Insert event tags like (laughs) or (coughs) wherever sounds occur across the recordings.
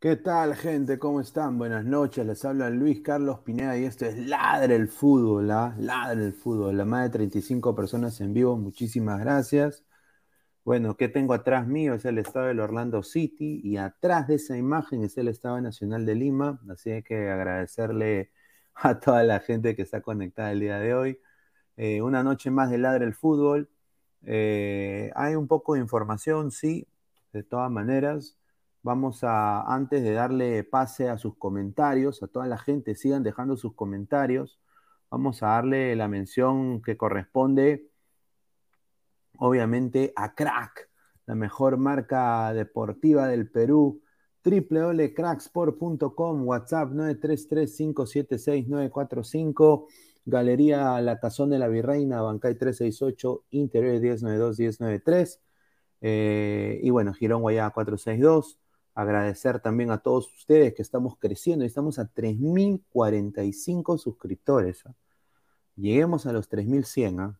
¿Qué tal, gente? ¿Cómo están? Buenas noches. Les habla Luis Carlos Pineda y esto es Ladre el Fútbol, ¿ah? Ladre el Fútbol. La más de 35 personas en vivo, muchísimas gracias. Bueno, ¿qué tengo atrás mío? Es el estado del Orlando City y atrás de esa imagen es el Estado Nacional de Lima. Así que agradecerle (laughs) a toda la gente que está conectada el día de hoy. Eh, una noche más de Ladre el Fútbol. Eh, hay un poco de información, sí, de todas maneras. Vamos a, antes de darle pase a sus comentarios, a toda la gente, sigan dejando sus comentarios, vamos a darle la mención que corresponde, obviamente, a Crack, la mejor marca deportiva del Perú, www.cracksport.com, WhatsApp 933-576-945, Galería La Cazón de la Virreina, Bancay 368, Interior 1092-1093, eh, y bueno, Girón Guayá 462. Agradecer también a todos ustedes que estamos creciendo y estamos a 3.045 suscriptores. ¿ah? Lleguemos a los 3.100. ¿ah?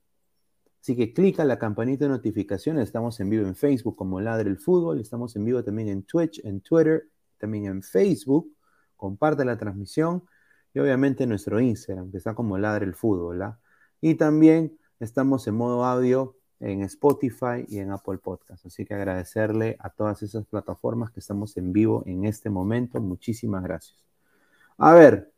Así que clica la campanita de notificaciones. Estamos en vivo en Facebook como Ladre el Fútbol. Estamos en vivo también en Twitch, en Twitter, también en Facebook. Comparte la transmisión. Y obviamente en nuestro Instagram, que está como Ladre el Fútbol. ¿ah? Y también estamos en modo audio en Spotify y en Apple Podcast. Así que agradecerle a todas esas plataformas que estamos en vivo en este momento. Muchísimas gracias. A ver,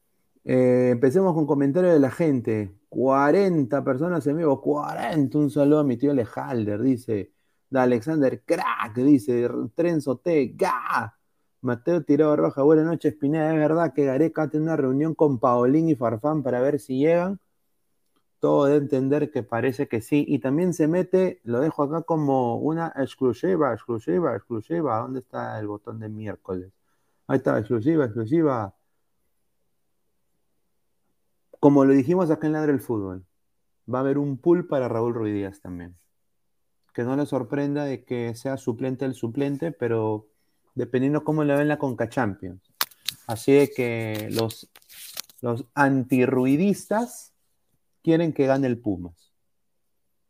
eh, empecemos con comentarios de la gente. 40 personas en vivo, 40. Un saludo a mi tío Alejalder, dice. De Alexander Crack, dice. Trenzo T, ga. Mateo Tirado Roja, buenas noches, Pineda. Es verdad que Gareca tiene una reunión con Paolín y Farfán para ver si llegan todo de entender que parece que sí. Y también se mete, lo dejo acá como una exclusiva, exclusiva, exclusiva. ¿Dónde está el botón de miércoles? Ahí está, exclusiva, exclusiva. Como lo dijimos acá en Ladre el Fútbol, va a haber un pool para Raúl Ruiz también. Que no le sorprenda de que sea suplente el suplente, pero dependiendo cómo le ven la Conca Champions. Así que los, los antirruidistas quieren que gane el Pumas.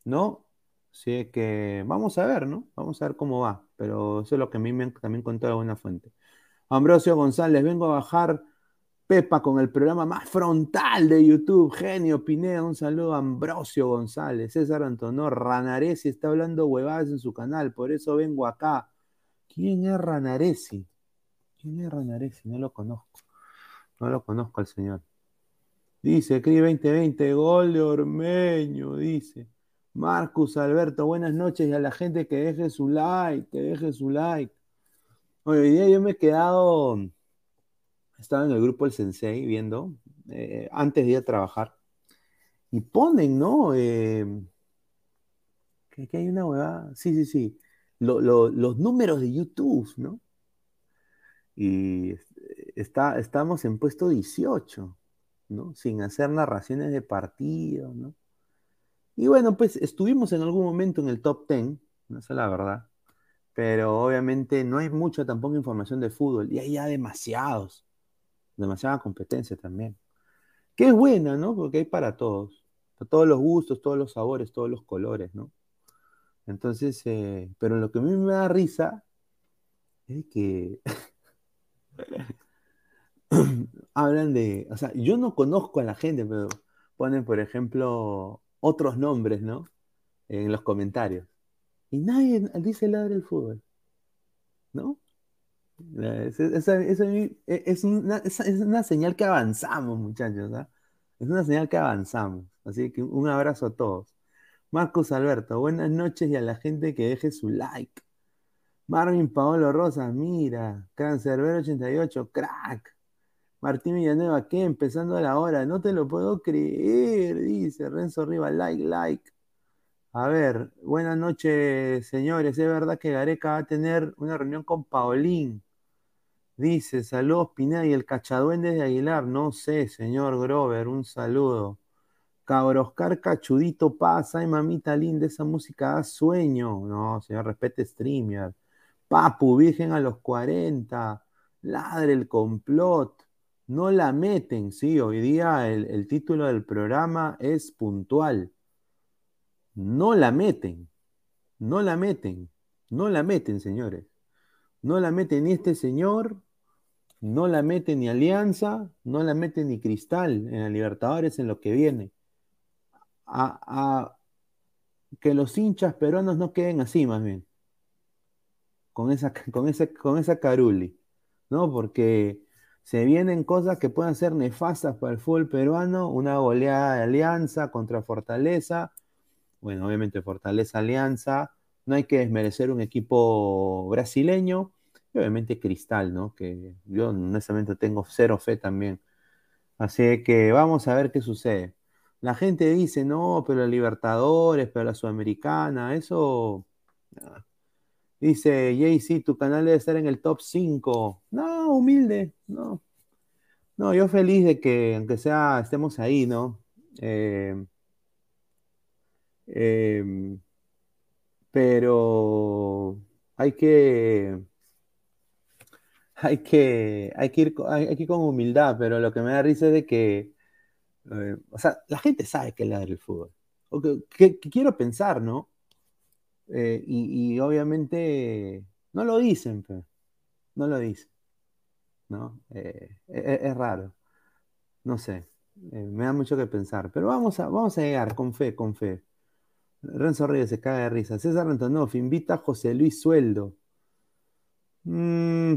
¿No? Así que vamos a ver, ¿no? Vamos a ver cómo va. Pero eso es lo que a mí me también contado una fuente. Ambrosio González, vengo a bajar Pepa con el programa más frontal de YouTube. Genio Pineda, un saludo a Ambrosio González. César Antonor, Ranaresi está hablando huevadas en su canal, por eso vengo acá. ¿Quién es Ranaresi? ¿Quién es Ranaresi? No lo conozco. No lo conozco al señor. Dice, CRI 2020, gol de Ormeño, dice. Marcus Alberto, buenas noches y a la gente que deje su like, que deje su like. hoy día yo me he quedado, estaba en el grupo El Sensei viendo, eh, antes de ir a trabajar, y ponen, ¿no? Eh, que, hay una huevada, sí, sí, sí, los números de YouTube, ¿no? Y está, estamos en puesto 18. Sin hacer narraciones de partido, ¿no? Y bueno, pues estuvimos en algún momento en el top 10, no sé la verdad, pero obviamente no hay mucha tampoco información de fútbol y hay ya demasiados, demasiada competencia también. Que es buena, ¿no? Porque hay para todos, para todos los gustos, todos los sabores, todos los colores, ¿no? Entonces, eh, pero lo que a mí me da risa es que (laughs) hablan de, o sea, yo no conozco a la gente, pero ponen, por ejemplo, otros nombres, ¿no? En los comentarios. Y nadie dice ladre el fútbol, ¿no? Es, es, una, señal que avanzamos, muchachos, ¿ah? Es una señal que avanzamos. Así que un abrazo a todos. Marcos Alberto, buenas noches y a la gente que deje su like. Marvin Paolo Rosa, mira. Cancerbero 88, crack. Martín Villanueva, ¿qué? Empezando a la hora, no te lo puedo creer, dice Renzo Riva, like, like. A ver, buenas noches, señores. Es verdad que Gareca va a tener una reunión con Paolín. Dice, saludos Pineda y el cachaduende de Aguilar. No sé, señor Grover, un saludo. Cabroscar Cachudito pasa, ay mamita linda, esa música da sueño. No, señor, respete streamer. Papu, virgen a los 40. Ladre el complot no la meten, sí, hoy día el, título del programa es puntual. No la meten, no la meten, no la meten, señores. No la meten ni este señor, no la meten ni Alianza, no la meten ni Cristal en la Libertadores en lo que viene. A, que los hinchas peruanos no queden así, más bien. Con esa, (laughs) con esa, con esa caruli, ¿no? Porque se vienen cosas que pueden ser nefastas para el fútbol peruano, una goleada de Alianza contra Fortaleza, bueno, obviamente Fortaleza Alianza, no hay que desmerecer un equipo brasileño, y obviamente Cristal, ¿no? Que yo honestamente tengo cero fe también. Así que vamos a ver qué sucede. La gente dice, no, pero la Libertadores, pero la Sudamericana, eso... Dice, Jay, tu canal debe estar en el top 5. No, humilde, no. No, yo feliz de que, aunque sea, estemos ahí, ¿no? Eh, em, pero hay que, hay que, hay que ir, hay, que ir con humildad, pero lo que me da risa es de que, eh, o sea, la gente sabe que ladra el fútbol. O que, quiero pensar, ¿no? Eh, y, obviamente no lo dicen, pero no lo dicen, ¿no? Eh, e, e, es, raro, no sé, me da mucho que pensar, pero vamos a, vamos a llegar con fe, con fe. Renzo Reyes se cae de risa. César Antonov invita a José Luis Sueldo. Mm,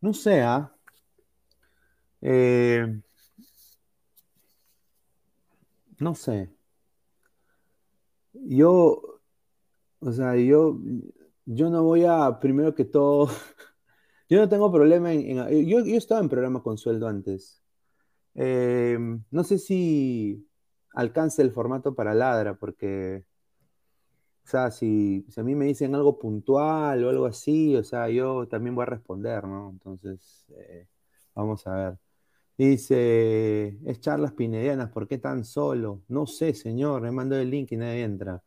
no sé, ¿ah? eh, no sé. Yo, o sea, yo, yo no voy a, primero que todo, (laughs) yo no tengo problema en, yo, yo estaba en programa con sueldo antes. Eh, no sé si alcance el formato para ladra, porque, o sea, si, a mí me dicen algo puntual o algo así, o sea, yo también voy a responder, ¿no? Entonces, eh, vamos a ver. Dice, es charlas pinedianas, ¿por qué tan solo? No sé, señor, me mandó el link y nadie entra.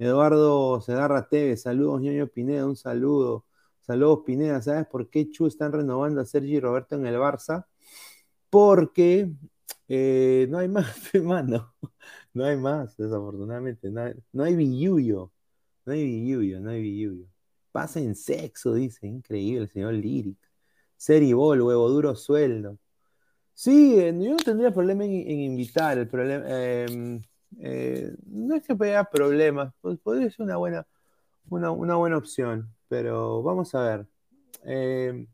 Eduardo Segarra TV, saludos, ñoño Pineda, un saludo. Saludos, Pineda, ¿sabes por qué Chu están renovando a Sergi Roberto en el Barça? Porque eh, no hay (laughs) más, hermano. No hay más, desafortunadamente. No hay, no hay billuyo. No hay billuyo, no hay billuyo. Pasa en sexo, dice. Increíble, señor Lyric. Seribol, huevo duro sueldo. Sí, eh, yo no tendría problema en, invitar. El problema, em, eh, no es que haya problemas, pues, podría ser una buena, una, buena opción, pero vamos a ver. Eh,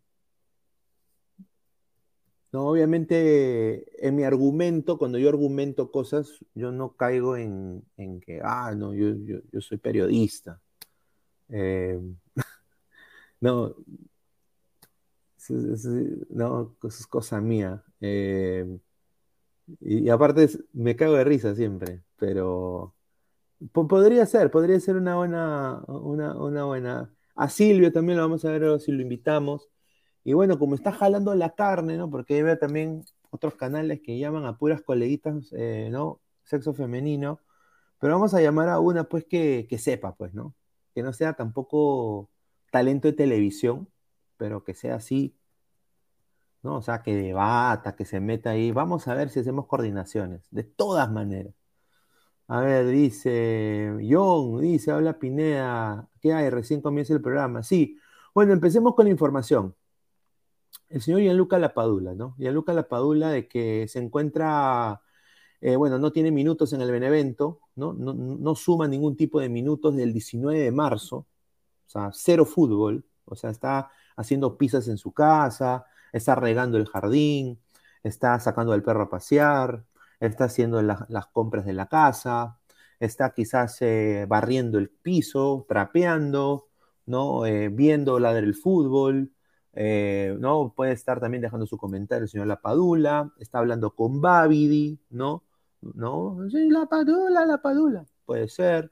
no, obviamente, en mi argumento, cuando yo argumento cosas, yo no caigo en, que, ah, no, yo, soy periodista. Eh, (laughs) no, no, es cosa mía. Y, aparte, me cago de risa siempre, pero podría ser, podría ser una buena, una, una buena. A Silvio también lo vamos a ver si lo invitamos. Y bueno, como está jalando la carne, ¿no? Porque veo también otros canales que llaman a puras coleguitas, eh, ¿no? Sexo femenino. Pero vamos a llamar a una, pues, que, sepa, pues, ¿no? Que no sea tampoco talento de televisión, pero que sea así, ¿no? O sea, que debata, que se meta ahí. Vamos a ver si hacemos coordinaciones, de todas maneras. A ver, dice John, dice, habla Pineda, ¿qué hay? Recién comienza el programa. Sí, bueno, empecemos con la información el señor Gianluca Lapadula, ¿no? Gianluca Lapadula de que se encuentra, eh, bueno, no tiene minutos en el Benevento, ¿no? ¿no? suma ningún tipo de minutos del 19 de marzo, o sea, cero fútbol, o sea, está haciendo pizzas en su casa, está regando el jardín, está sacando al perro a pasear, está haciendo las compras de la casa, está quizás eh, barriendo el piso, trapeando, ¿no? Eh, viendo la del fútbol, eh, ¿no? Puede estar también dejando su comentario el señor Lapadula, está hablando con Babidi, ¿no? ¿No? Sí, Lapadula, Lapadula, puede ser.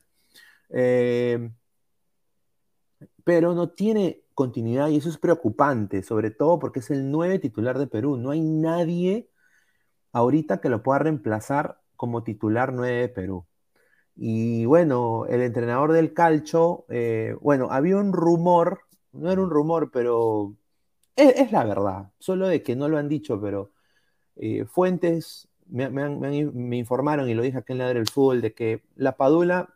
Pero no tiene continuidad y eso es preocupante, sobre todo porque es el nueve titular de Perú. No hay nadie ahorita que lo pueda reemplazar como titular nueve de Perú. Y bueno, el entrenador del calcho, eh, bueno, había un rumor, no era un rumor, pero es, la verdad, solo de que no lo han dicho, pero eh, fuentes me, informaron y lo dije aquí en la del fútbol de que la Padula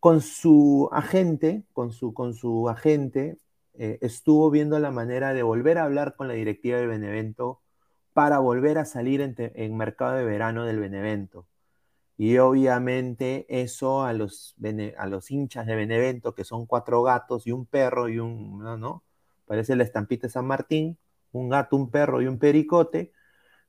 con su agente, con su, con su agente, eh, estuvo viendo la manera de volver a hablar con la directiva del Benevento para volver a salir en mercado de verano del Benevento. Y obviamente eso a los, a los hinchas de Benevento, que son cuatro gatos y un perro y un, ¿no? Parece la estampita de San Martín, un gato, un perro y un pericote.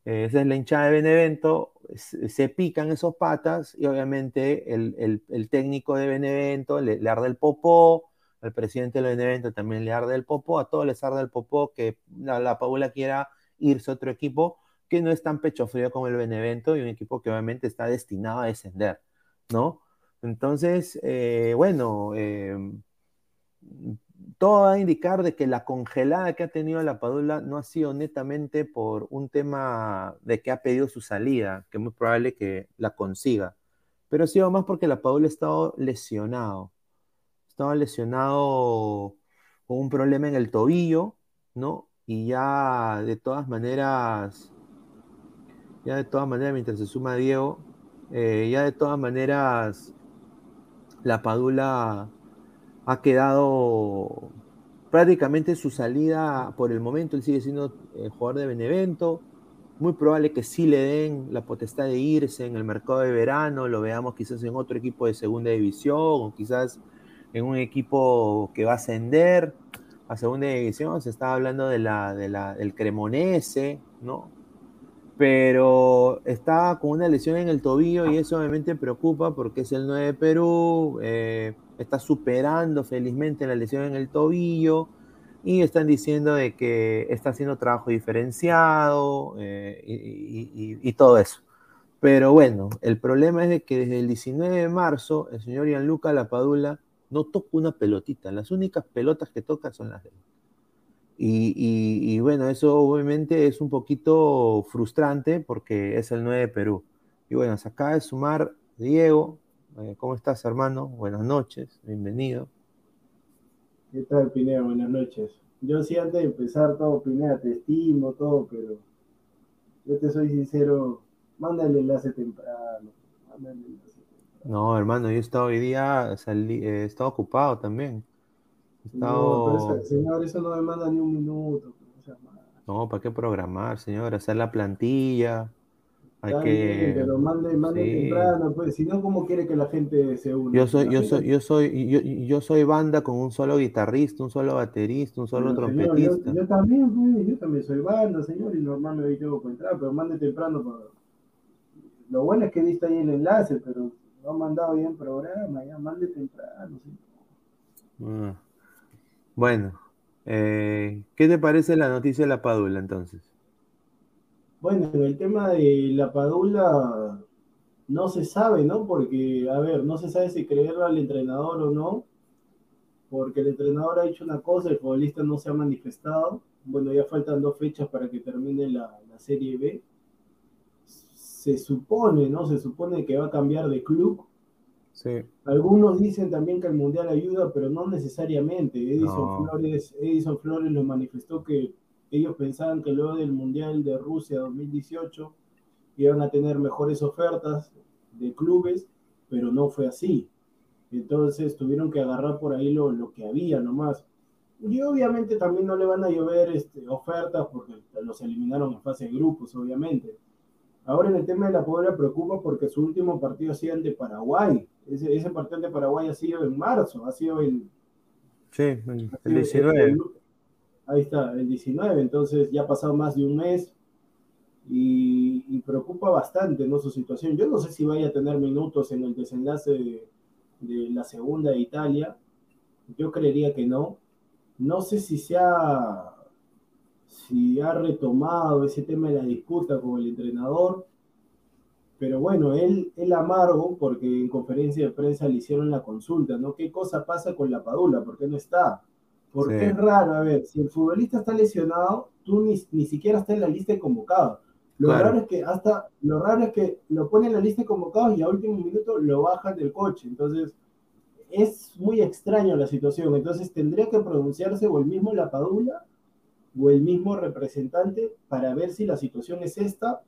Eh, esa es la hinchada de Benevento, se, pican esos patas y obviamente el, técnico de Benevento le, arde el popó, al presidente del evento también le arde el popó, a todos les arde el popó que la, la Paula quiera irse a otro equipo que no es tan pecho frío como el Benevento y un equipo que obviamente está destinado a descender, ¿no? Entonces, eh, bueno, eh, todo va a indicar de que la congelada que ha tenido la Padula no ha sido netamente por un tema de que ha pedido su salida, que es muy probable que la consiga, pero ha sido más porque la Padula ha estado lesionado, estaba lesionado con un problema en el tobillo, ¿no? Y ya de todas maneras ya de todas maneras, mientras se suma Diego, eh, ya de todas maneras, la Padula ha quedado prácticamente su salida por el momento. Él sigue siendo eh, jugador de Benevento. Muy probable que sí le den la potestad de irse en el mercado de verano. Lo veamos quizás en otro equipo de segunda división o quizás en un equipo que va a ascender a segunda división. Se estaba hablando de la, de la, del Cremonese, ¿no? Pero está con una lesión en el tobillo y eso obviamente preocupa porque es el 9 de Perú, eh, está superando felizmente la lesión en el tobillo y están diciendo de que está haciendo trabajo diferenciado eh, y, todo eso. Pero bueno, el problema es de que desde el 19 de marzo el señor Gianluca Lapadula no toca una pelotita, las únicas pelotas que toca son las de él. Y, bueno, eso obviamente es un poquito frustrante porque es el 9 de Perú. Y bueno, se acaba de sumar Diego. Eh, ¿Cómo estás, hermano? Buenas noches, bienvenido. ¿Qué tal, Pineda? Buenas noches. Yo sí, antes de empezar todo, Pineda, te estimo, todo, pero yo te soy sincero, mándale el enlace temprano. Mándale el enlace temprano. No, hermano, yo he estado hoy día, salí, he estado ocupado también. No, señor, eso no me manda ni un minuto. No, ¿para qué programar, señor? Hacer la plantilla. Hay que. pero mande, mande temprano, pues. Si no, ¿cómo quiere que la gente se una? Yo soy, yo soy, yo soy, yo, yo, soy banda con un solo guitarrista, un solo baterista, un solo trompetista. yo, también, pues, yo también soy banda, señor, y normal me tengo que entrar, pero mande temprano. Para... Lo bueno es que viste ahí el enlace, pero no han mandado bien programa, ya mande temprano. Ah. Bueno, eh, ¿qué te parece la noticia de la Padula entonces? Bueno, en el tema de la Padula no se sabe, ¿no? Porque, a ver, no se sabe si creerlo al entrenador o no, porque el entrenador ha hecho una cosa, el futbolista no se ha manifestado. Bueno, ya faltan dos fechas para que termine la, la Serie B. Se supone, ¿no? Se supone que va a cambiar de club algunos dicen también que el Mundial ayuda, pero no necesariamente. Edison, Flores, Edison Flores lo manifestó que ellos pensaban que luego del Mundial de Rusia 2018 iban a tener mejores ofertas de clubes, pero no fue así. Entonces tuvieron que agarrar por ahí lo, lo que había nomás. Y obviamente también no le van a llover este, ofertas porque los eliminaron en fase de grupos, obviamente. Ahora en el tema de la Puebla preocupa porque su último partido ha sido ante Paraguay. Ese, ese partido de Paraguay ha sido en marzo, ha sido el... Sí, el, 19. ahí está, el 19. Entonces ya ha pasado más de un mes y, preocupa bastante ¿no? su situación. Yo no sé si vaya a tener minutos en el desenlace de, de la segunda de Italia. Yo creería que no. No sé si sea si ha retomado ese tema de la disputa con el entrenador. Pero bueno, él, él amargo porque en conferencia de prensa le hicieron la consulta, ¿no? ¿Qué cosa pasa con la Padula? ¿Por qué no está? Porque es raro, a ver, si el futbolista está lesionado, tú ni, ni siquiera estás en la lista de convocados. Lo raro es que hasta, lo raro es que lo ponen en la lista de convocados y a último minuto lo bajan del coche. Entonces, es muy extraño la situación. Entonces, tendría que pronunciarse o el mismo La Padula o el mismo representante para ver si la situación es esta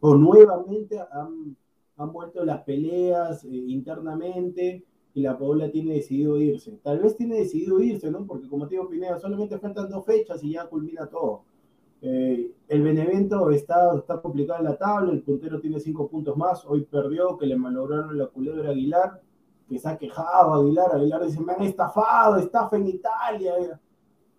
o nuevamente han, han vuelto las peleas eh, internamente y la Paola tiene decidido irse. Tal vez tiene decidido irse, ¿no? Porque como te digo, Pineda, solamente faltan dos fechas y ya culmina todo. Eh, el Benevento está, está complicado en la tabla, el puntero tiene cinco puntos más, hoy perdió, que le malograron la culebra Aguilar, que se ha quejado Aguilar, Aguilar dice, me han estafado, estafa en Italia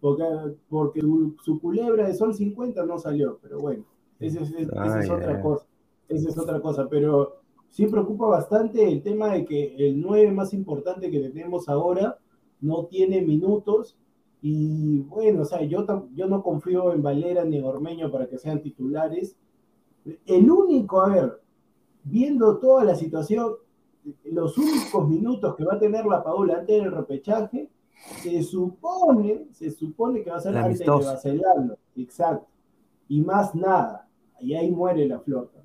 porque, porque su, culebra de Sol 50 no salió, pero bueno, esa es, otra cosa. Esa es otra cosa, pero sí preocupa bastante el tema de que el 9 más importante que tenemos ahora no tiene minutos y bueno, o sea, yo, yo no confío en Valera ni en Ormeño para que sean titulares. El único, a ver, viendo toda la situación, los únicos minutos que va a tener la Paula antes del repechaje, se supone, se supone que va a ser antes de. Exacto. Y más nada. Y ahí muere la flota.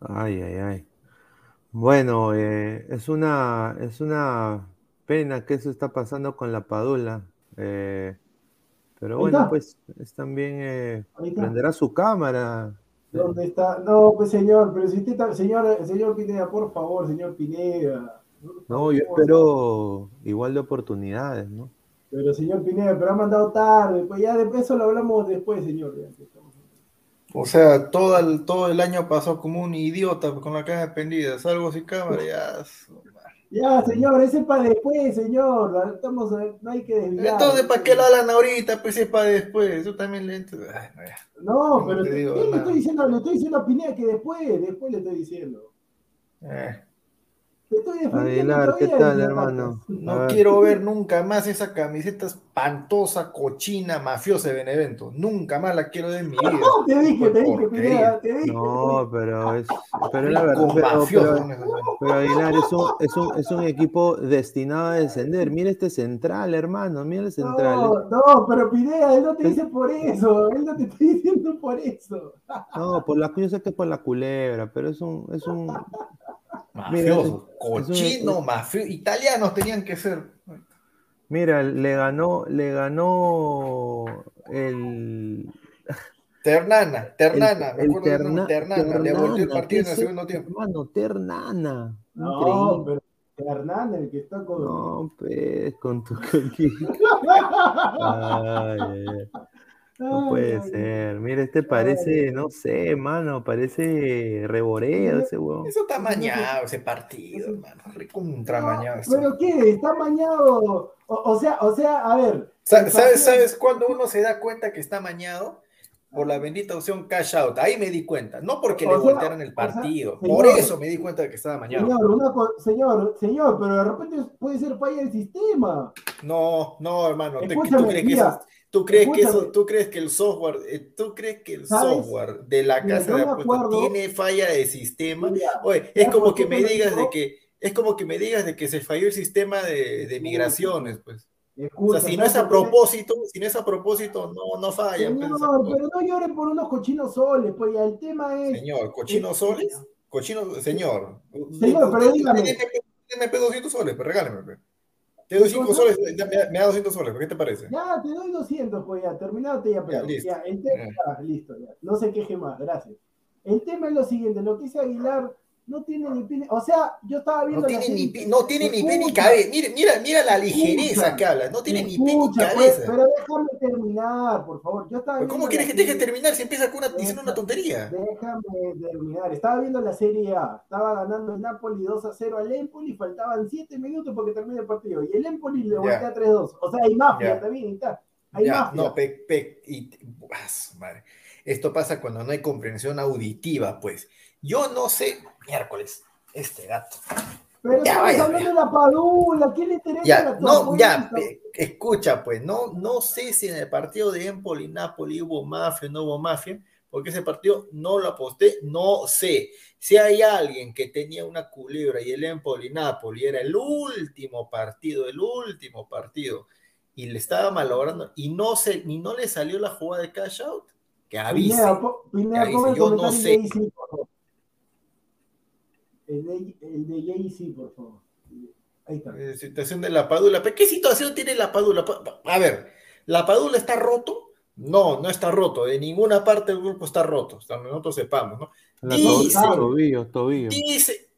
Ay, ay, ay. Bueno, eh, es una, es una pena que eso está pasando con la Padula. Eh, pero bueno, pues es también eh, prenderá su cámara. ¿Dónde está? No, pues señor, pero si usted señor, señor Pineda, por favor, señor Pineda. No, yo espero igual de oportunidades, ¿no? Pero señor Pineda, pero ha mandado tarde, pues ya de eso lo hablamos después, señor. O sea, todo el, todo el año pasó como un idiota con la cara pendida, salgo sin cámara, ya. Ya, señor, ese es para después, señor. Estamos, no hay que desviar. Entonces, ¿para qué lo hablan ahorita? Pues es para después. Yo también le no, pero le estoy diciendo, le estoy diciendo a Pineda que después, después le estoy diciendo. Eh. Aguilar, ¿qué tal, hermano? No quiero ver nunca más esa camiseta espantosa, cochina, mafiosa de Benevento. Nunca más la quiero ver en mi vida. (laughs) te dije, te dije, te dije. No, pero es. Pero la verdad. Pero, Aguilar es un, es, un, es un equipo destinado a descender. Mira este central, hermano. Mira el central. No, no, pero Pineda, él no te dice por eso. Él no te está diciendo por eso. No, por la, yo sé que es por la culebra, pero es un. Es un Mafioso, cochino, mafioso, italianos tenían que ser. Mira, le ganó, le ganó el. (laughs) Ternana, Ternana, me acuerdo Ternana, le volvió el partido en el segundo tiempo. Hermano, Ternana. No, pero Ternana, el que está con. No, pues, con tu. (laughs) (laughs) Ay, no puede ser. Mira, este parece, no sé, mano, parece reboreo ese huevón. Eso está mañado, ese partido, hermano. Recontra mañado. ¿Pero qué? ¿Está mañado? O, sea, o sea, a ver. ¿Sabes, ¿Sabes cuándo uno se da cuenta que está mañado? Por la bendita opción cash out. Ahí me di cuenta. No porque le voltearon el partido. por eso me di cuenta de que estaba mañado. Señor, señor, señor, pero de repente puede ser falla del sistema. No, no, hermano. ¿Tú crees que eso ¿Tú crees, que eso, ¿Tú crees que el software, eh, tú crees que el software de la casa de apuestas tiene falla de sistema? Oye, es como que me digas de que, es como que me digas de que se falló el sistema de, migraciones, pues. O sea, si no es a propósito, si no es a propósito, no, no falla. Pues, señor, pero no lloren por unos cochinos soles, pues ya el tema es. Señor, ¿cochinos soles? Cochinos, señor. Señor, pero dígame. Deme 200 soles, pero regáleme. Pues. Te doy 5 soles, me, da 200 soles, ¿qué te parece? Ya, te doy 200, pues ya, terminado te ya, pero, listo. Ya, el tema, ya, listo, ya. No se queje más, gracias. El tema es lo siguiente, lo que dice Aguilar no tiene ni pie, o sea, yo estaba viendo. No tiene ni, pie, no tiene ni pie ni cabeza. Mira, mira, mira la ligereza que habla. No tiene ni pie ni pues, cabeza. pero déjame terminar, por favor. Yo estaba ¿Cómo quieres que te deje terminar si empieza con una, diciendo una tontería? Déjame terminar. Estaba viendo la Serie A. Estaba ganando el Napoli 2 a 0 al Empoli. Faltaban 7 minutos porque termine el partido. Y el Empoli le voltea 3-2. O sea, hay mafia también. Está. Hay mafia. No, pe, pe, y, madre. Esto pasa cuando no hay comprensión auditiva, pues. Yo no sé, miércoles, este gato. Pero ya, estamos hablando de la padula, ¿quién le interesa ya, la No, ya, escucha, pues, no, no sé si en el partido de Empoli Napoli hubo mafia o no hubo mafia, porque ese partido no lo aposté, no sé. Si hay alguien que tenía una culebra y el Empoli Napoli era el último partido, el último partido, y le estaba malogrando, y no, se, ni no le salió la jugada de cash out, que avise. yo no sé. El de, el de Jay-Z, por favor. Ahí está. Eh, situación de la Padula. ¿Qué situación tiene la Padula? A ver, ¿la Padula está roto? No, no está roto. De ninguna parte del grupo está roto. Hasta nosotros sepamos, ¿no? Dice, tobillo, tobillo. Dice,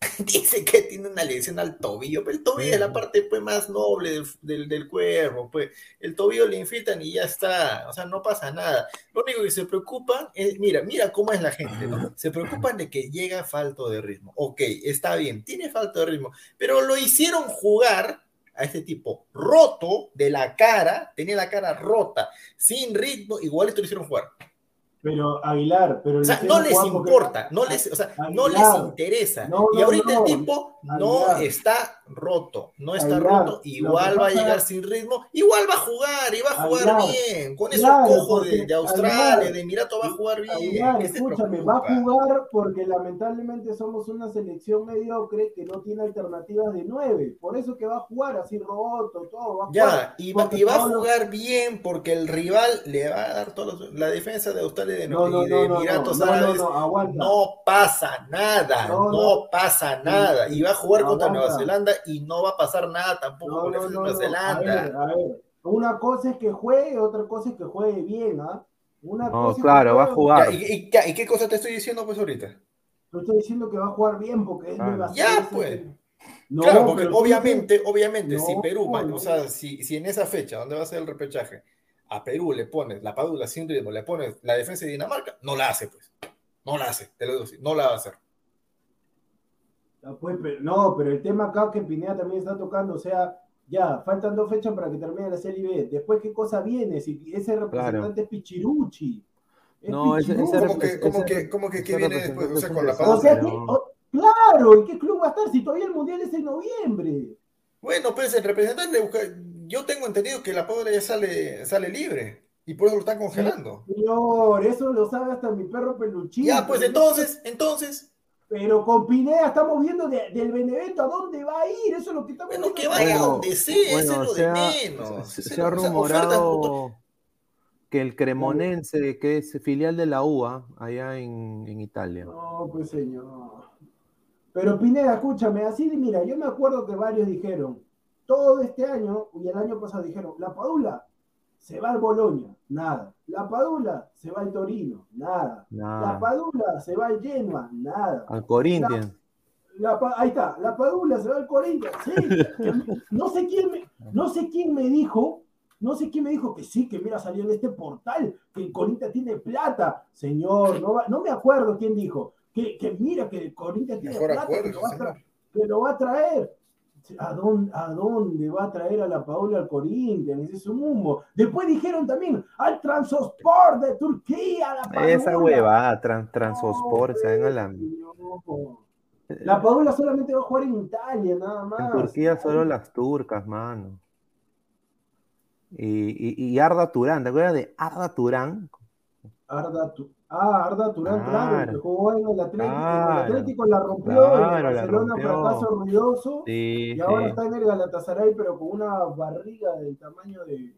(laughs) dice que tiene una lesión al tobillo, pero el tobillo es la parte pues, más noble del, del, cuerpo, pues el tobillo le infiltran y ya está, o sea, no pasa nada. Lo único que se preocupan es, mira, mira cómo es la gente, ¿no? Se preocupan de que llega falto de ritmo. Ok, está bien, tiene falta de ritmo, pero lo hicieron jugar a este tipo roto de la cara, tenía la cara rota, sin ritmo, igual esto lo hicieron jugar. Pero Aguilar, pero o sea, no les importa, no les, o sea, no les interesa. y ahorita el tipo no está, roto, no está roto, igual va a llegar sin ritmo, igual va a jugar y va a jugar bien. Con esos cojos de, Australia, de Emirato va a jugar bien. escúchame, va a jugar porque lamentablemente somos una selección mediocre que no tiene alternativas de nueve. Por eso que va a jugar así roto, todo. Va a ya, y va, a jugar bien porque el rival le va a dar todo. La defensa de Australia de, no, no, de Emiratos Árabes no, pasa nada, no, pasa nada. Y va a jugar contra Nueva Zelanda y no va a pasar nada tampoco con no, Nueva Zelanda. A ver, Una cosa es que juegue, otra cosa es que juegue bien, ¿ah? Una cosa claro, va a jugar. ¿y, qué cosa te estoy diciendo pues ahorita? Te estoy diciendo que va a jugar bien porque es ah. Ya, pues. claro, porque obviamente, obviamente, si Perú, o sea, si, si en esa fecha, donde va a ser el repechaje, a Perú le pones la padula sin ritmo, le pones la defensa de Dinamarca, no la hace, pues. No la hace, te lo digo así, no la va a hacer. Pues, no, pero el tema acá que Pineda también está tocando, o sea, ya, faltan dos fechas para que termine la Serie B. Después, ¿qué cosa viene? Si ese representante es Pichiruchi. no, ese, ¿Cómo que, cómo que, cómo que qué viene después? O sea, con la pausa. claro, ¿en qué club va a estar si todavía el Mundial es en noviembre? Bueno, pues el representante, yo tengo entendido que la Padula ya sale, sale libre y por eso lo están congelando. Señor, eso lo sabe hasta mi perro peluchín. Ya, pues entonces, entonces, pero con Pineda estamos viendo del Benevento a dónde va a ir, eso es lo que estamos viendo. que vaya a donde sea, eso es lo de menos. Se, ha rumorado que el Cremonense, que es filial de la UA, allá en, en Italia. No, pues señor. Pero Pineda, escúchame, así, mira, yo me acuerdo que varios dijeron, todo este año, y el año pasado dijeron, la Padula se va al Boloña, nada. La Padula se va al Torino, nada. La Padula se va al Genoa, nada. Al Corinthians. ahí está, la Padula se va al Corinthians. Sí, (laughs) no sé quién me, no sé quién me dijo, no sé quién me dijo que sí, que mira, salió en este portal, que el Corinthians tiene plata. Señor, no, no me acuerdo quién dijo. Que, que mira que el Corinthians tiene plata, que, lo va a traer. ¿A dónde, ¿A dónde va a traer a la Paula al Corinthians? Es un humo. Después dijeron también al Transosport de Turquía. La Esa hueva, trans, Transosport, se ven a la. La Paula solamente va a jugar en Italia, nada más. En Turquía solo las turcas, mano. Y, y, y Arda Turán, ¿te acuerdas de Arda Turán? Arda Turán. Ah, Arda Turán, claro, que jugó en el Atlético, el Atlético la rompió, en Barcelona fracaso ruidoso, y ahora está en el Galatasaray, pero con una barriga del tamaño de.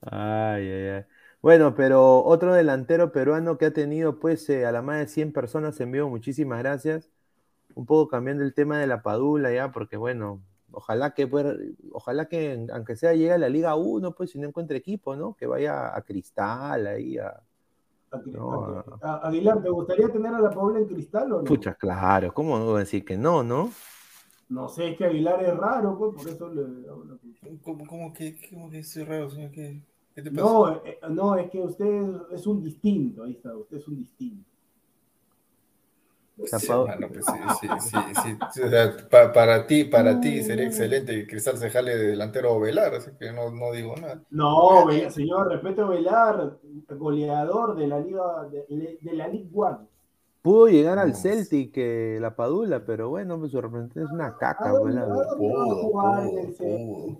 Ay, ay, ay. Bueno, pero otro delantero peruano que ha tenido pues eh, a la más de 100 personas en vivo, muchísimas gracias. Un poco cambiando el tema de la Padula ya, porque bueno, ojalá que ojalá que aunque sea llegue a la Liga 1, pues si no encuentre equipo, ¿no? Que vaya a Cristal ahí a, Aguilar, ¿te gustaría tener a la Paula en Cristal o no? Pucha, claro, ¿cómo no voy a decir que no, no? No sé, es que Aguilar es raro, pues, por eso le ¿Cómo, cómo que, cómo que es raro, señor? ¿Qué, qué te pasa? No, eh, no, es que usted es un distinto, ahí está, usted es un distinto para ti, para ti sería excelente que Cristal se jale de delantero o Velar, así que no, no digo nada. No, señor, respeto a Velar, goleador de la Liga de, la Liga One. Pudo llegar al Celtic que la Padula, pero bueno, pues su representante es una caca, Velar. Pudo, pudo,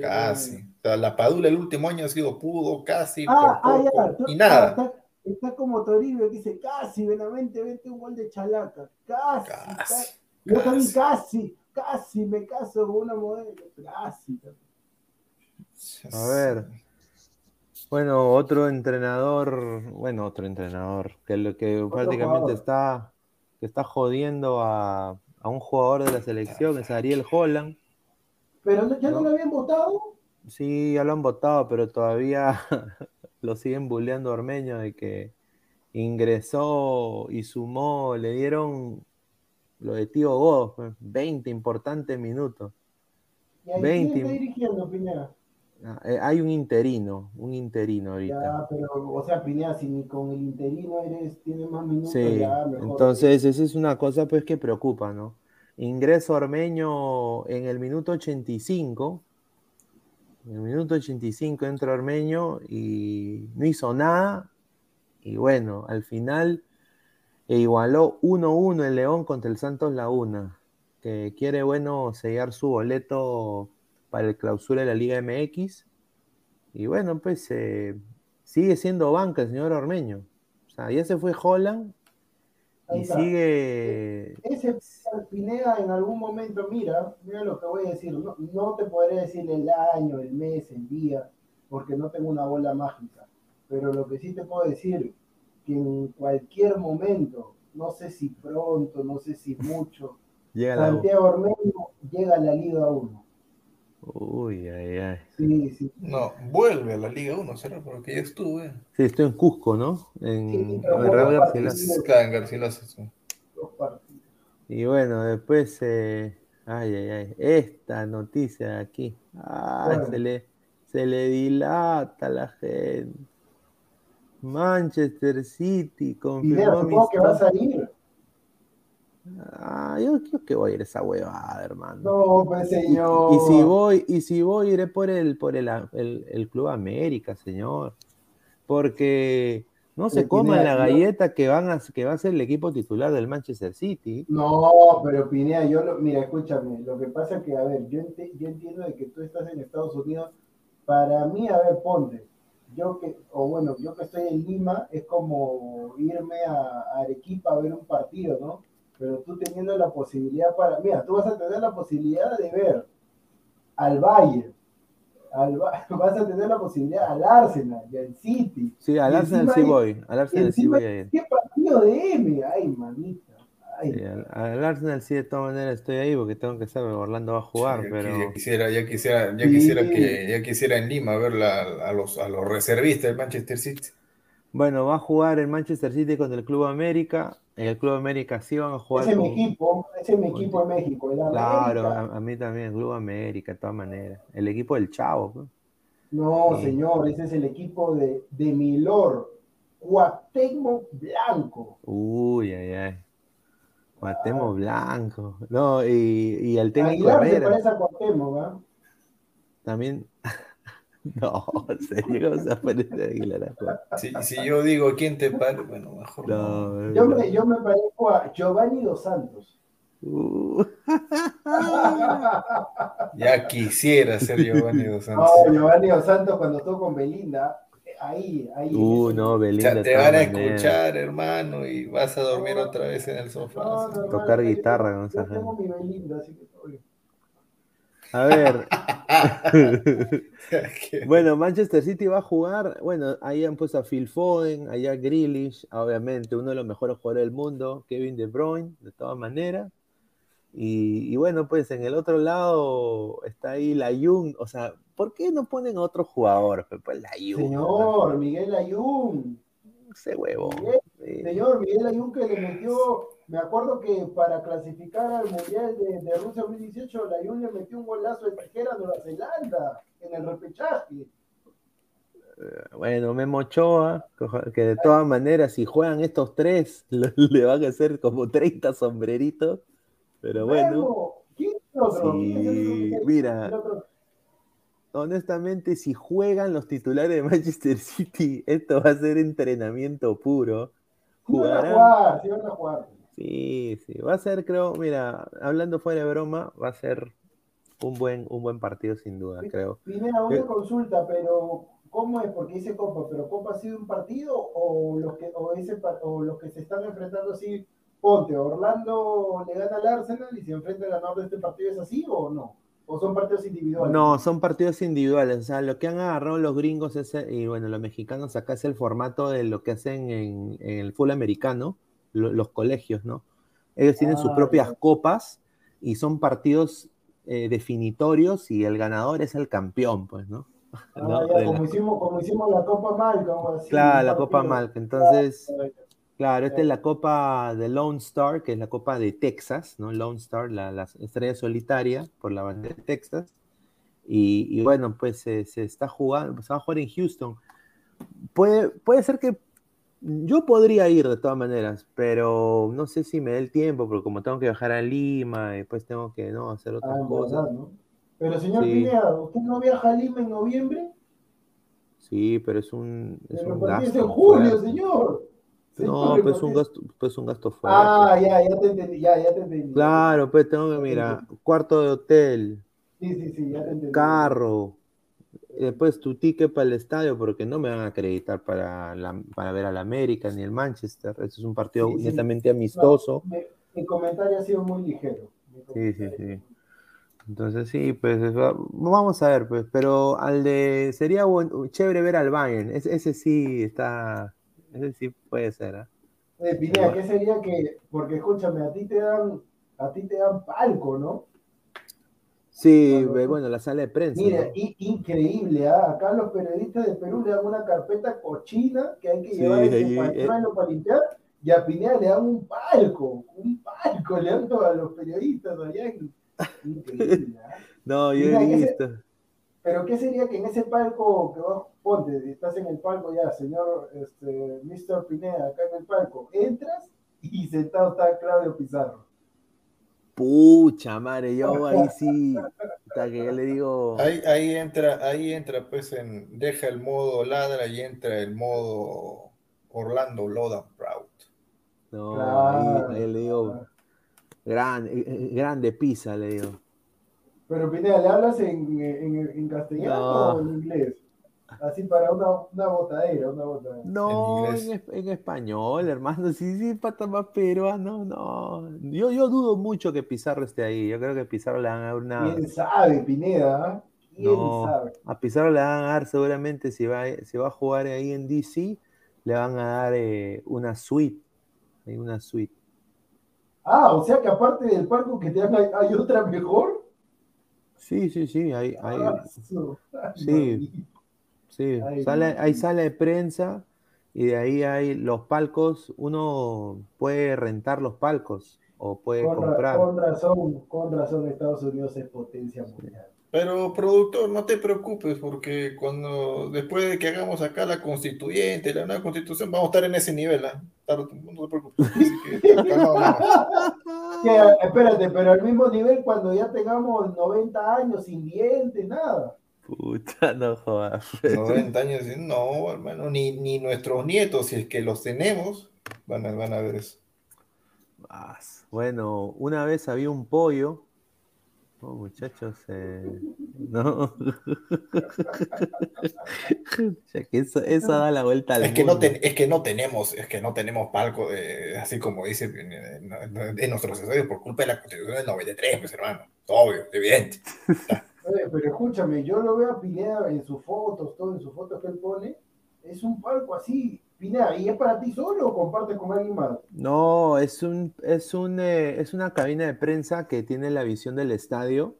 casi. la Padula el último año ha sido pudo, casi, ah, ah, y nada. Está como Toribio que dice, casi, Benavente, vente un gol de chalaca. Casi. casi, Yo también casi, casi me caso con una modelo. Casi. A ver. Bueno, otro entrenador, bueno, otro entrenador, que lo que prácticamente está, que está jodiendo a, a, un jugador de la selección, es Ariel Holland. ¿Pero ya no lo habían votado? Sí, ya lo han votado, pero todavía (laughs) lo siguen bulleando a Ormeño de que ingresó y sumó, le dieron lo de Tío Godos, 20 pues, importantes minutos. ¿Y ahí 20... quién está dirigiendo, Pineda? Ah, eh, hay un interino, un interino ahorita. Ya, pero, o sea, Pineda, si ni con el interino eres, tienes más minutos, sí, ya, Entonces, esa es una cosa pues que preocupa, ¿no? Ingreso Ormeño en el minuto 85 en el minuto 85 entra Armeño y no hizo nada. Y bueno, al final igualó 1-1 el León contra el Santos Laguna. que quiere, bueno, sellar su boleto para el clausura de la Liga MX. Y bueno, pues eh, sigue siendo banca el señor Ormeño. O sea, ya se fue Holland y sigue. Ese Pineda en algún momento, mira, mira lo que voy a decir. No, no te podré decir el año, el mes, el día, porque no tengo una bola mágica. Pero lo que sí te puedo decir, que en cualquier momento, no sé si pronto, no sé si mucho, Santiago Ormeño llega a la Liga 1. Uy, ay, ay. Sí, sí. No, vuelve a la Liga 1, ¿será? Porque ya estuve. Sí, estoy en Cusco, ¿no? En, Sí, Real bueno, Garcilaso. En Garcilaso. sí. Y bueno, después, eh, ay, ay, ay, esta noticia de aquí. Ay, Bueno. se le, se le dilata a la gente. Manchester City confirmó supongo que va a salir. Ah, yo creo que voy a ir a esa huevada, hermano. No, pues señor. y si voy, y si voy, iré por el, por el, el, el Club América, señor. Porque no se Pero coman la yo- galleta que van a, que va a ser el equipo titular del Manchester City. No, pero Pineda, yo lo, mira, escúchame, lo que pasa es que, a ver, yo, yo entiendo de que tú estás en Estados Unidos, para mí, a ver, ponte, yo que, o bueno, yo que estoy en Lima, es como irme a, a Arequipa a ver un partido, ¿no? Pero tú teniendo la posibilidad para, mira, tú vas a tener la posibilidad de ver al Bayern, al, (laughs) vas a tener la posibilidad al Arsenal y al City. Sí, al Arsenal sí voy. Al Arsenal sí voy a ir. ¿qué partido de M? Ay, mamita. Ay, Sí, al, al Arsenal sí, de todas maneras estoy ahí porque tengo que saber, Orlando va a jugar, Ya, pero ya quisiera, ya quisiera, ya Sí. quisiera que, ya quisiera en Lima ver la- a los, a los reservistas del Manchester City. Bueno, va a jugar el Manchester City contra el Club América. El Club América sí van a jugar ese es mi equipo, ese es mi equipo de México. Claro, a, a mí también, el Club América, de todas maneras. El equipo del Chavo. pues. No, Sí. señor, ese es el equipo de, de Milor, Cuauhtémoc Blanco. Uy, ay, ay. Cuauhtémoc Blanco. No, y, y el técnico Aguilar se Herrera parece a Cuauhtémoc, ¿ah? también. (laughs) No, en serio, ¿cómo se aparece Aguilar a jugar? Si, si yo digo quién te pare, bueno, mejor no. No, Yo no. me, yo me parezco a Giovanni Dos Santos. Uh, (laughs) Ya quisiera ser Giovanni Dos (laughs) No, Santos. Giovanni Dos Santos cuando estuvo con Belinda, ahí, ahí. uh, no, O Belinda. sea, de te van a escuchar, hermano, y vas a dormir otra vez en el sofá. No, no, Tocar hermano, yo guitarra esa Yo tengo mi Belinda, así que. A ver. (laughs) (laughs) Bueno, Manchester City va a jugar. Bueno, ahí han puesto a Phil Foden, allá Grealish, obviamente uno de los mejores jugadores del mundo, Kevin De Bruyne, de todas maneras. Y, y bueno, pues en el otro lado está ahí la Jung. O sea, ¿por qué no ponen a otro jugador? Pues, pues la Jung. Señor, Miguel Ayun. Ese huevo. Miguel. Señor, Miguel Ayun que le metió, me acuerdo que para clasificar al Mundial de, de Rusia 2018, el Ayun le metió un golazo de tijera a Nueva Zelanda en el repechaje. Bueno, Memo Ochoa, que de todas maneras, si juegan estos tres, (laughs) le van a hacer como 30 sombreritos. Pero bueno. Sí, mira. Otro. honestamente, si juegan los titulares de Manchester City, esto va a ser entrenamiento puro. Sí van a Jugarán. jugar, sí van a jugar. Sí, sí, va a ser, creo, mira, hablando fuera de broma, va a ser un buen, un buen partido sin duda, creo. Pineda, una consulta, pero ¿cómo es? Porque dice Copa, pero Copa ha sido un partido o los que, o ese, o los que se están enfrentando así, ponte, Orlando le gana al Arsenal y se enfrenta al ganador de este partido, ¿es así o no? ¿O son partidos individuales? No, son partidos individuales. O sea, lo que han agarrado los gringos es, eh, y bueno, los mexicanos acá es el formato de lo que hacen en, en el fútbol americano, lo- los colegios, ¿no? Ellos tienen sus Ah, propias copas y son partidos eh, definitorios y el ganador es el campeón, pues, ¿no? Ah, ¿No? ya, De la- como, hicimos, como hicimos la Copa Malcolm. Así, Claro, la Copa. Malca. Entonces, claro, esta es la Copa de Lone Star, que es la Copa de Texas, ¿no? Lone Star, la, la estrella solitaria por la bandera de Texas. Y, y bueno, pues se, se está jugando, se va a jugar en Houston. Puede, puede ser que yo podría ir de todas maneras, pero no sé si me dé el tiempo, porque como tengo que viajar a Lima, y después tengo que no hacer otras Ah, cosas. verdad, ¿no? Pero señor Sí. Pineda, ¿usted no viaja a Lima en noviembre? Sí, pero es un, es Pero un gasto en julio, fuerte. señor. Sí, No, pues un gasto, pues un gasto fuerte. Ah, ya, ya te entendí, ya, ya te entendí. Claro, pues tengo que, mira, cuarto de hotel. Sí, sí, sí, ya te entendí. Carro. Después tu ticket para el estadio, porque no me van a acreditar para, la, para ver al América ni el Manchester. Eso es un partido Sí, sí. netamente amistoso. No, mi, mi comentario ha sido muy ligero. Sí, sí, sí. Entonces sí, pues va- vamos a ver, pues, pero al de sería buen- chévere ver al Bayern. Ese, ese sí está, ese sí puede ser, ¿ah? Eh, Pineda, ¿qué sería que, porque escúchame, a ti te dan, a ti te dan palco, ¿no? Sí, Cuando tú- bueno, la sala de prensa. Mira, ¿no? i- increíble, ¿ah? Acá los periodistas de Perú le dan una carpeta cochina que hay que Sí, llevar ahí, eh. pañuelo para limpiar, y a Pineda le dan un palco, un palco le dan a los periodistas allá. en- Increíble, ¿ah? (laughs) No, yo Mira, he ese-. Pero ¿qué sería que en ese palco que vos ponte, estás en el palco ya, señor este, Mr. Pineda, acá en el palco, entras y sentado está Claudio Pizarro. Pucha madre, yo ahí (laughs) sí, hasta que yo le digo, Ahí, ahí entra, ahí entra pues en, deja el modo ladra y entra el modo Orlando Lodan Proud. no, Claro, ahí, ahí le digo, grande, eh, eh, grande pizza, le digo. Pero Pineda, ¿le hablas en, en, en castellano No. o en inglés? Así para una, una botadera, una botadera. No, en, es- en español, hermano, sí, sí, pata más peruano, no. Yo, yo dudo mucho que Pizarro esté ahí. Yo creo que Pizarro le van a dar una. ¿Quién sabe, Pineda? ah? ¿Quién No, sabe? a Pizarro le van a dar seguramente si va, si va a jugar ahí en DC, le van a dar eh, una suite. Hay una suite. Ah, o sea que aparte del palco que te dan, hay, hay otra mejor. Sí, sí, sí, hay, hay, Ah, Sí. Sí, Ay, sale- no. hay sala de prensa y de ahí hay los palcos. Uno puede rentar los palcos o puede Con, ra- comprar. con razón, con razón Estados Unidos es potencia mundial. Pero productor, no te preocupes porque cuando después de que hagamos acá la constituyente, la nueva constitución, vamos a estar en ese nivel. Claro, No te preocupes. Así que. (laughs) (laughs) Que, espérate, pero al mismo nivel cuando ya tengamos 90 años sin dientes, nada. Puta, no jodas. 90 años, y no, hermano, ni, ni nuestros nietos, si es que los tenemos, van a, van a ver eso. Bueno, una vez había un pollo. No, muchachos, eh, no. (laughs) Ya que eso, eso da la vuelta al Es que, no mundo. ten- es que no tenemos, es que no tenemos palco, de- así como dice en, en- nuestros estudios por culpa de la constitución del 93, pues hermano, obvio, evidente. (laughs) Oye, pero escúchame, yo lo veo a Pineda en sus fotos, todo en sus fotos que él pone, es un palco así. Pineda, ¿y es para ti solo o compartes con alguien más? No, es un, es un, eh, es una cabina de prensa que tiene la visión del estadio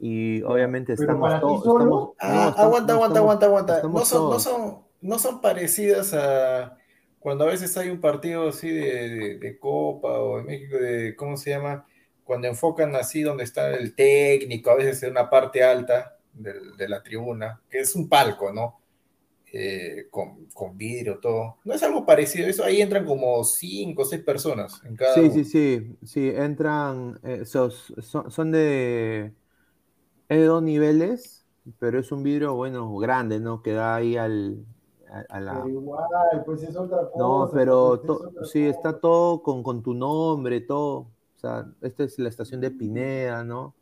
y obviamente pero estamos para ti todos. solo- estamos- no, Ah, estamos- aguanta, aguanta, aguanta, aguanta. No son, no son, no son parecidas a cuando a veces hay un partido así de, de- de Copa o en México de, ¿cómo se llama? Cuando enfocan así donde está el técnico, a veces en una parte alta de la tribuna, que es un palco, ¿no? Eh, con, con vidrio, todo. No es algo parecido, eso ahí entran como cinco o seis personas en cada Sí, uno. sí, sí, sí, entran, eh, sos- son, son de, es de dos niveles, pero es un vidrio, bueno, grande, ¿no? Que da ahí al, a, a la... Pero igual, pues es otra cosa. No, pero pues, es sí, está todo con, con tu nombre, todo. O sea, esta es la estación de Pineda, ¿no?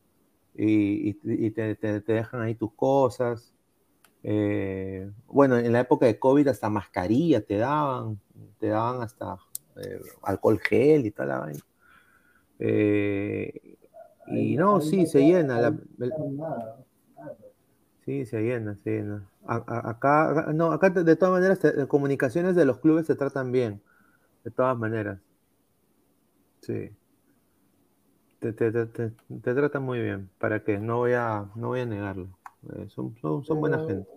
Y, te, dejan ahí tus cosas. Eh, bueno, en la época de COVID hasta mascarilla te daban, te daban hasta eh, alcohol gel y tal la vaina. Eh, y no, sí, se llena. Sí, se llena, se llena. A- acá, no, acá de de todas maneras, te- comunicaciones de los clubes se tratan bien, de todas maneras. Sí. Te, te, te, te- tratan muy bien, ¿para qué? No voy a, no voy a negarlo. Eh, son, son, son buena gente.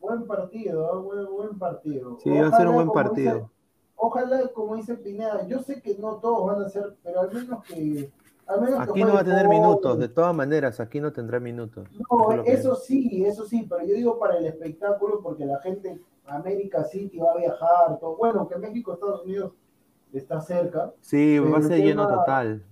Buen partido, ¿ah? buen, buen partido. Sí, va a ser un Ojalá, buen dice- partido. ojalá, como dice Pineda, yo sé que no todos van a ser, pero al menos que. Al menos que Aquí no va a tener minutos, de todas maneras, aquí no tendrá minutos. No, es lo que- eso sí, eso sí, pero yo digo para el espectáculo, porque la gente, América City va a viajar, todo. Bueno, que México, Estados Unidos está cerca. Sí, va a ser lleno total.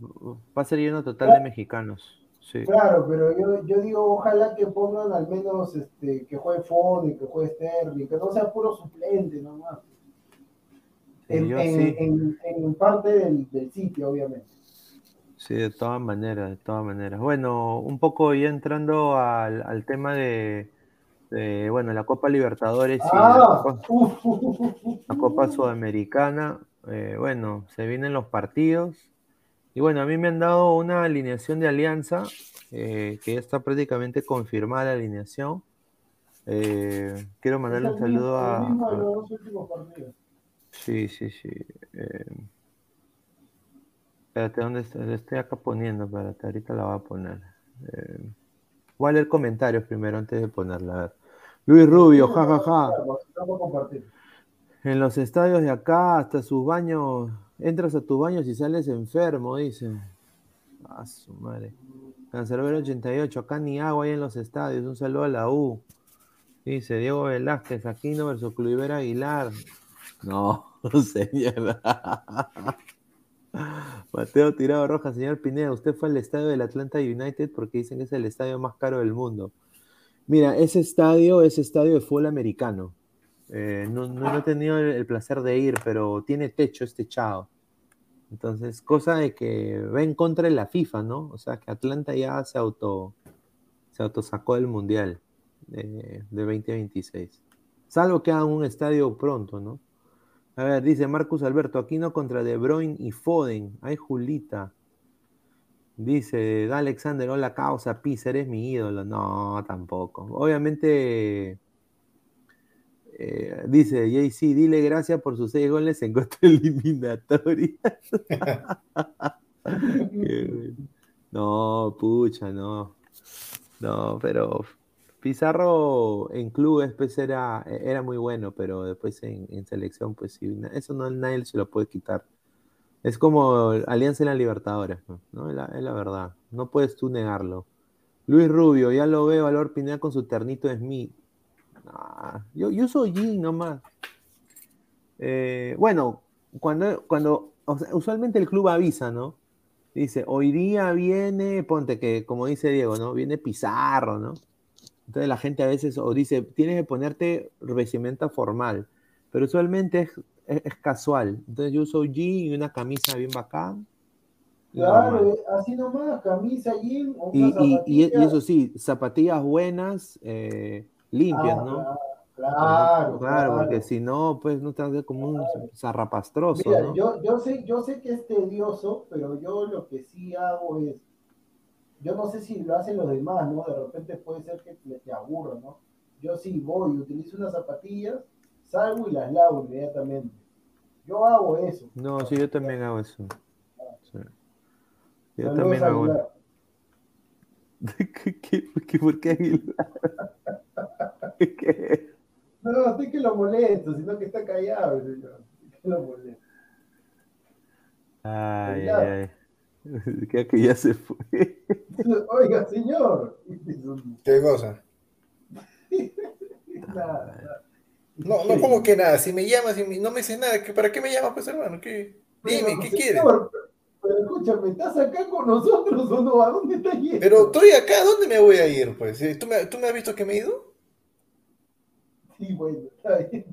Va a ser lleno total de mexicanos. Sí. Claro, pero yo, yo digo, ojalá que pongan al menos este, que juegue Foden, que juegue Sterling, que no sea puro suplente nomás. en, yo en- sí. en- en parte del, del sitio, obviamente. Sí, de todas maneras, de todas maneras. Bueno, un poco ya entrando al, al tema de, de, bueno, la Copa Libertadores y la Ah, Copa, la Copa Sudamericana. Eh, bueno, se vienen los partidos. Y bueno, a mí me han dado una alineación de alianza, eh, que ya está prácticamente confirmada la alineación. Eh, quiero mandarle un saludo a. Sí, sí, sí. espérate, ¿dónde está? Lo estoy acá poniendo? Espérate, ahorita la voy a poner. Voy a leer comentarios primero antes de ponerla. a ver. Luis Rubio, jajaja. Claro, vamos a compartir. En los estadios de acá, hasta sus baños, entras a tus baños y sales enfermo, dice. A su madre. Cancerbero 88, acá ni agua hay en los estadios. Un saludo a la U. Dice Diego Velázquez, Aquino versus Cluivera Aguilar. No, (laughs) señor. (laughs) Mateo Tirado Roja, señor Pineda, usted fue al estadio del Atlanta United porque dicen que es el estadio más caro del mundo. Mira, ese estadio es estadio de fútbol americano. Eh, no, no- he tenido el, placer de ir, pero tiene techo, es techado. Entonces, cosa de que va en contra de la FIFA, ¿no? O sea, que Atlanta ya se auto se autosacó del Mundial de, de 2026. Salvo que hagan un estadio pronto, ¿no? A ver, dice Marcus Alberto, Aquino contra De Bruyne y Foden. Ay, Julita. Dice, da Alexander, hola causa, Pizza, eres mi ídolo. No, tampoco. Obviamente, eh, dice JC, dile gracias por sus seis goles en contra eliminatoria. (laughs) No, pucha, no. No, pero Pizarro en clubes pues era, era muy bueno, pero después en, selección, pues sí, eso no nadie se lo puede quitar. Es como Alianza en la Libertadores, ¿no? Es la, es verdad. No puedes tú negarlo. Luis Rubio, ya lo veo, Valor Pineda con su ternito Smith. Nah, yo, yo soy Jin nomás. Eh, bueno, cuando, cuando o sea, usualmente el club avisa, ¿no? Dice, hoy día viene, ponte que, como dice Diego, ¿no? Viene Pizarro, ¿no? Entonces la gente a veces o dice, tienes que ponerte vestimenta formal, pero usualmente es, es- es casual. Entonces yo uso jean y una camisa bien bacán. Claro, eh, así nomás, camisa, jean, o Y, y- y- y zapatillas. eso sí, zapatillas buenas, eh, limpias, Ah, ¿no? Claro, claro, Claro, porque si no, pues no te haces como un zarrapastroso, Mira, ¿no? yo, yo, sé, yo sé que es tedioso, pero yo lo que sí hago es, yo no sé si lo hacen los demás, ¿no? De repente puede ser que te, te aburra, ¿no? Yo sí voy, utilizo unas zapatillas, salgo y las lavo inmediatamente. Yo hago eso. No, sí, yo también hago eso. Sí. Yo Saludos, también hago Aguilar. (laughs) ¿Qué, qué, qué- por qué Aguilar? (laughs) ¿Qué? No, estoy que lo molesto, sino que está callado, señor. Que lo molesto. Ay, ay, ay. (laughs) Creo que ya se fue. (laughs) Oiga, señor. ¿Qué cosa? Nada, nada. No, no como que nada, si me llamas y no me dices nada, ¿qué- ¿para qué me llamas, pues hermano? ¿Qué? Dime, ¿qué quieres? Pero escúchame, ¿estás acá con nosotros o no? ¿A dónde estás yendo? Pero estoy acá, ¿a dónde me voy a ir? Pues, ¿Eh? ¿tú me, tú me has visto que me he ido? Sí, bueno, está bien.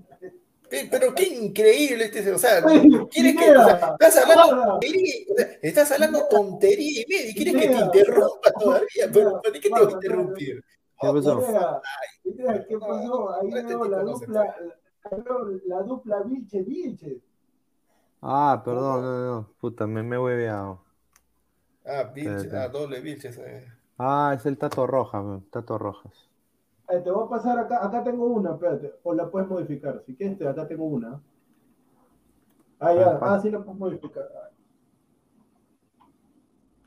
Pe- Pero qué increíble este, o sea, ¿quieres que, o sea, estás hablando tontería, o sea, estás hablando tontería y media, y quieres que te interrumpa todavía, pero ¿para qué te voy a interrumpir? ¿Qué pasó? ¿qué pasó? Ahí este veo la dupla, la, dupla Vilche Vilche. Ah, perdón, no, no, puta, me, me he hueveado. Ah, Espérate. ah, doble Vilches. eh. Ah, es el Tato Rojas, Tato Rojas. Eh, te voy a pasar acá, acá tengo una, espérate, o la puedes modificar, si quieres, te- acá tengo una. Ah, ya, Ajá. ah, sí la puedes modificar.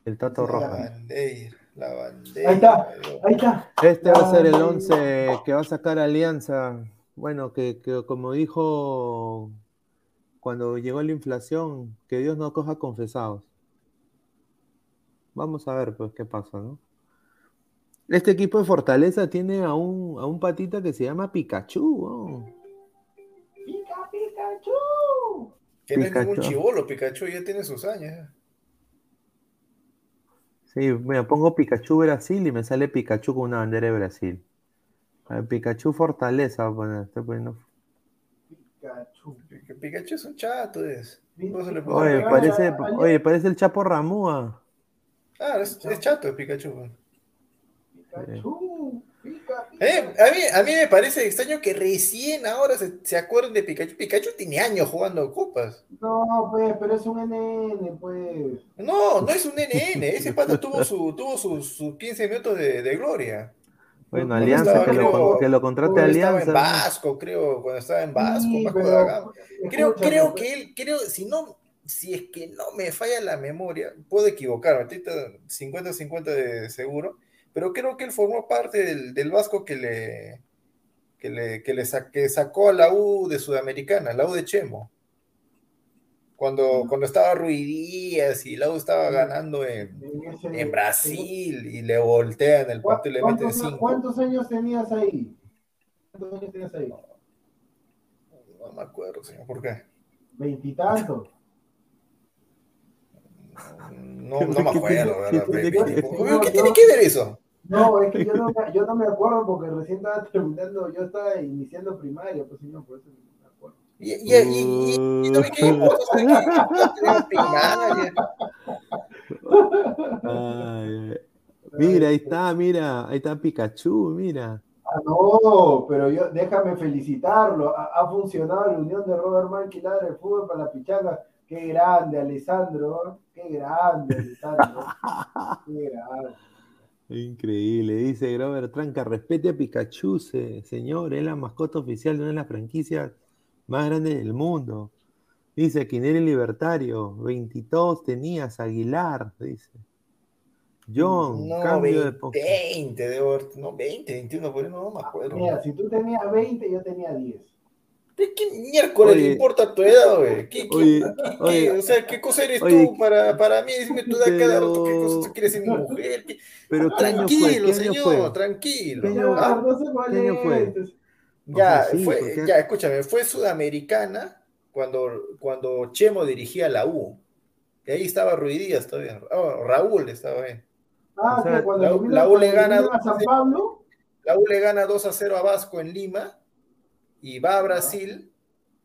El Tato Sí, La bandera, la bandera. Ahí está, ahí está. Este va a ser el Ay. 11 que va a sacar Alianza. Bueno, que, que como dijo cuando llegó la inflación, que Dios no coja confesados. Vamos a ver pues qué pasa, ¿no? Este equipo de Fortaleza tiene a un, a un patita que se llama Pikachu. ¿no? ¡Pica, Pikachu! Que no es ningún Pikachu. chivolo, Pikachu ya tiene sus años. Sí, mira, pongo Pikachu Brasil y me sale Pikachu con una bandera de Brasil. A ver, Pikachu Fortaleza, voy a poner, estoy poniendo Pikachu. Pikachu es un chato, es. Le Oye, parece, oye, parece el Chapo Ramúa. Ah, es, es chato el Pikachu. Pikachu. Pica, pica. Eh, a, mí, a mí me parece extraño que recién ahora se, se acuerden de Pikachu. Pikachu tiene años jugando copas. No, pues, pero es un NN, pues. No, no es un NN. Ese pata tuvo su, tuvo sus sus 15 minutos de, de gloria. Bueno, Alianza, estaba, que, lo, que lo contrate Cuando estaba en Alianza. Vasco, creo, cuando estaba en Vasco, Sí, Vasco pero, da Gama. Creo, creo que él, creo, si no, si es que no me falla la memoria, puedo equivocarme, ahorita 50-50 de seguro, pero creo que él formó parte del, del Vasco que le, que le, que le sa- que sacó a la U de Sudamericana, la U de Chemo. Cuando, cuando estaba Ruidías y la U estaba ganando en, en ese- en Brasil y le voltean el ¿Cu- partido y le meten ¿Cuántos, 5. cuántos años tenías ahí? ¿Cuántos años tenías ahí? No me acuerdo, señor, ¿por qué? Veintitantos. No, (laughs) no me ¿Qué acuerdo, ¿verdad? ¿Qué (laughs) tiene que ver eso? No, es que yo no, me, yo no me acuerdo porque recién estaba (laughs) terminando, yo estaba iniciando primaria, pues señor, por eso no me acuerdo. Y, y, y, y, y no me primaria. Ay, ay. Mira, ahí está, mira, ahí está Pikachu, mira. Ah, no, pero yo déjame felicitarlo. Ha, ha funcionado la unión de Robert Manquilar del fútbol para la pichanga. Qué grande, Alessandro. Qué grande, Alessandro. (laughs) Qué grande. Increíble, dice Grover Tranca, respete a Pikachu, se- señor, es la mascota oficial de una de las franquicias más grandes del mundo. Dice, ¿quién eres libertario? 22 tenías, Aguilar, dice. John, No, cambio de 20, po- 20, debo no, 20, 21, por ahí no me acuerdo. Mira, si tú tenías 20, yo tenía 10. ¿De qué miércoles Oye. le importa tu edad, güey? ¿Qué, qué- Oye, qué- qué- oye. o sea, ¿qué cosa eres Oye, tú para, para mí? Dime tu edad cada rato, ¿qué cosa tú quieres ser mi mujer? ¿Qué- Pero ¿qué año fue? Tranquilo, ¿Qué año señor, fue? tranquilo. ¿Qué año- Ah, no sé cuál ¿qué año fue? O Ya, sea, sí, fue, porque- ya, escúchame, fue Sudamericana cuando, cuando Chemo dirigía la U. Y ahí estaba Ruidías todavía. Ah, Raúl estaba ahí. Ah, O sea, que cuando la- U le gana a San Pablo. La U le gana 2 a 0 a Vasco en Lima y va a Brasil,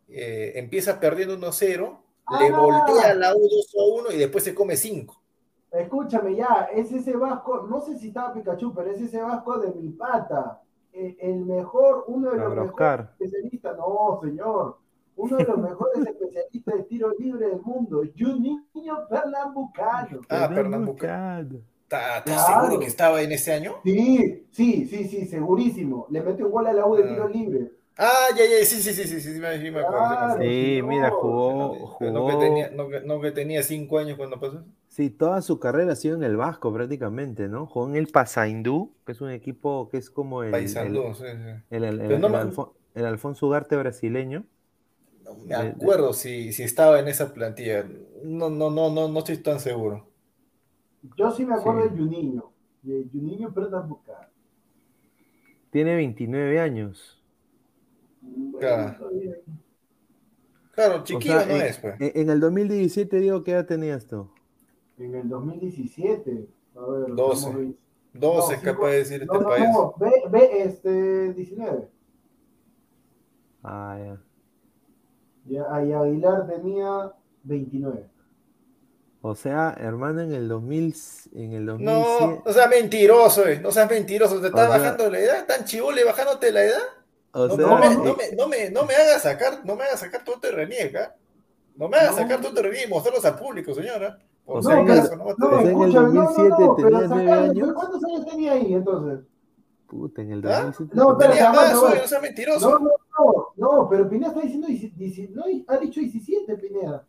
eh, empieza perdiendo 1 a 0, le Ah. voltea a la U 2 a 1 y después se come 5. Escúchame ya, es ese vasco, no sé si estaba Pikachu, pero es ese vasco de mi pata. El, el mejor, uno de los mejores especialistas, no señor, uno de los mejores especialistas de tiro libre del mundo, Juninho Pernambucano. Ah, Pernambucano. Pernambucano. ¿Estás Claro. seguro que estaba en ese año? Sí, sí, sí, sí, segurísimo. Le mete un gol a la U de Ah. tiro libre. Ah, ya, ya, sí, sí, sí, sí, sí, sí, me, sí me acuerdo. Claro. Sí, no, mira, No, jugó, no que jugó, tenía, no, que- no que tenía 5 años cuando pasó. sí, toda su carrera ha sido en el Vasco prácticamente, ¿no? Jugó en el Pasaindú, que es un equipo que es como el, Paisandú, el, sí, sí. el- el- el me- Alfon- el Alfonso Ugarte brasileño. No me De- de- acuerdo si, si estaba en esa plantilla. No, no, no, no, no estoy tan seguro. Yo sí me acuerdo Sí. de Juninho, de Juninho Pernambucano. Tiene 29 años. Claro. Claro, O chiquillo sea, no en, es, pues. en- el 2017, digo, ¿qué edad tenías tú? En el 2017, a ver, 12. estamos ahí. 12 es No, capaz de decir No, este no, país. no, ve, ve, este, 19. Ah, ya. Ya, y Aguilar tenía 29. O sea, hermano, en el 2000, en el No, 2007, no seas mentiroso, eh. No seas mentiroso. ¿Te estás O sea- bajando la edad? ¿Tan chivole bajándote la edad? O No, sea, no me, eh, no, me, no, me, no me hagas sacar, no me hagas sacar todo te reniega. No me hagas No. sacar todo te reniega y mostrarlos al público, señora. Por O si sea, en el- acaso, no en el escúchame, no, no, 2007 no, pero tenía nueve sacale, años. ¿Cuántos años tenía ahí entonces? puta, en el ¿Ah? 2007. No, espera, Tenía más, no mentiroso. No, no, no, no, pero Pineda está diciendo, no, ha dicho 17, Pineda.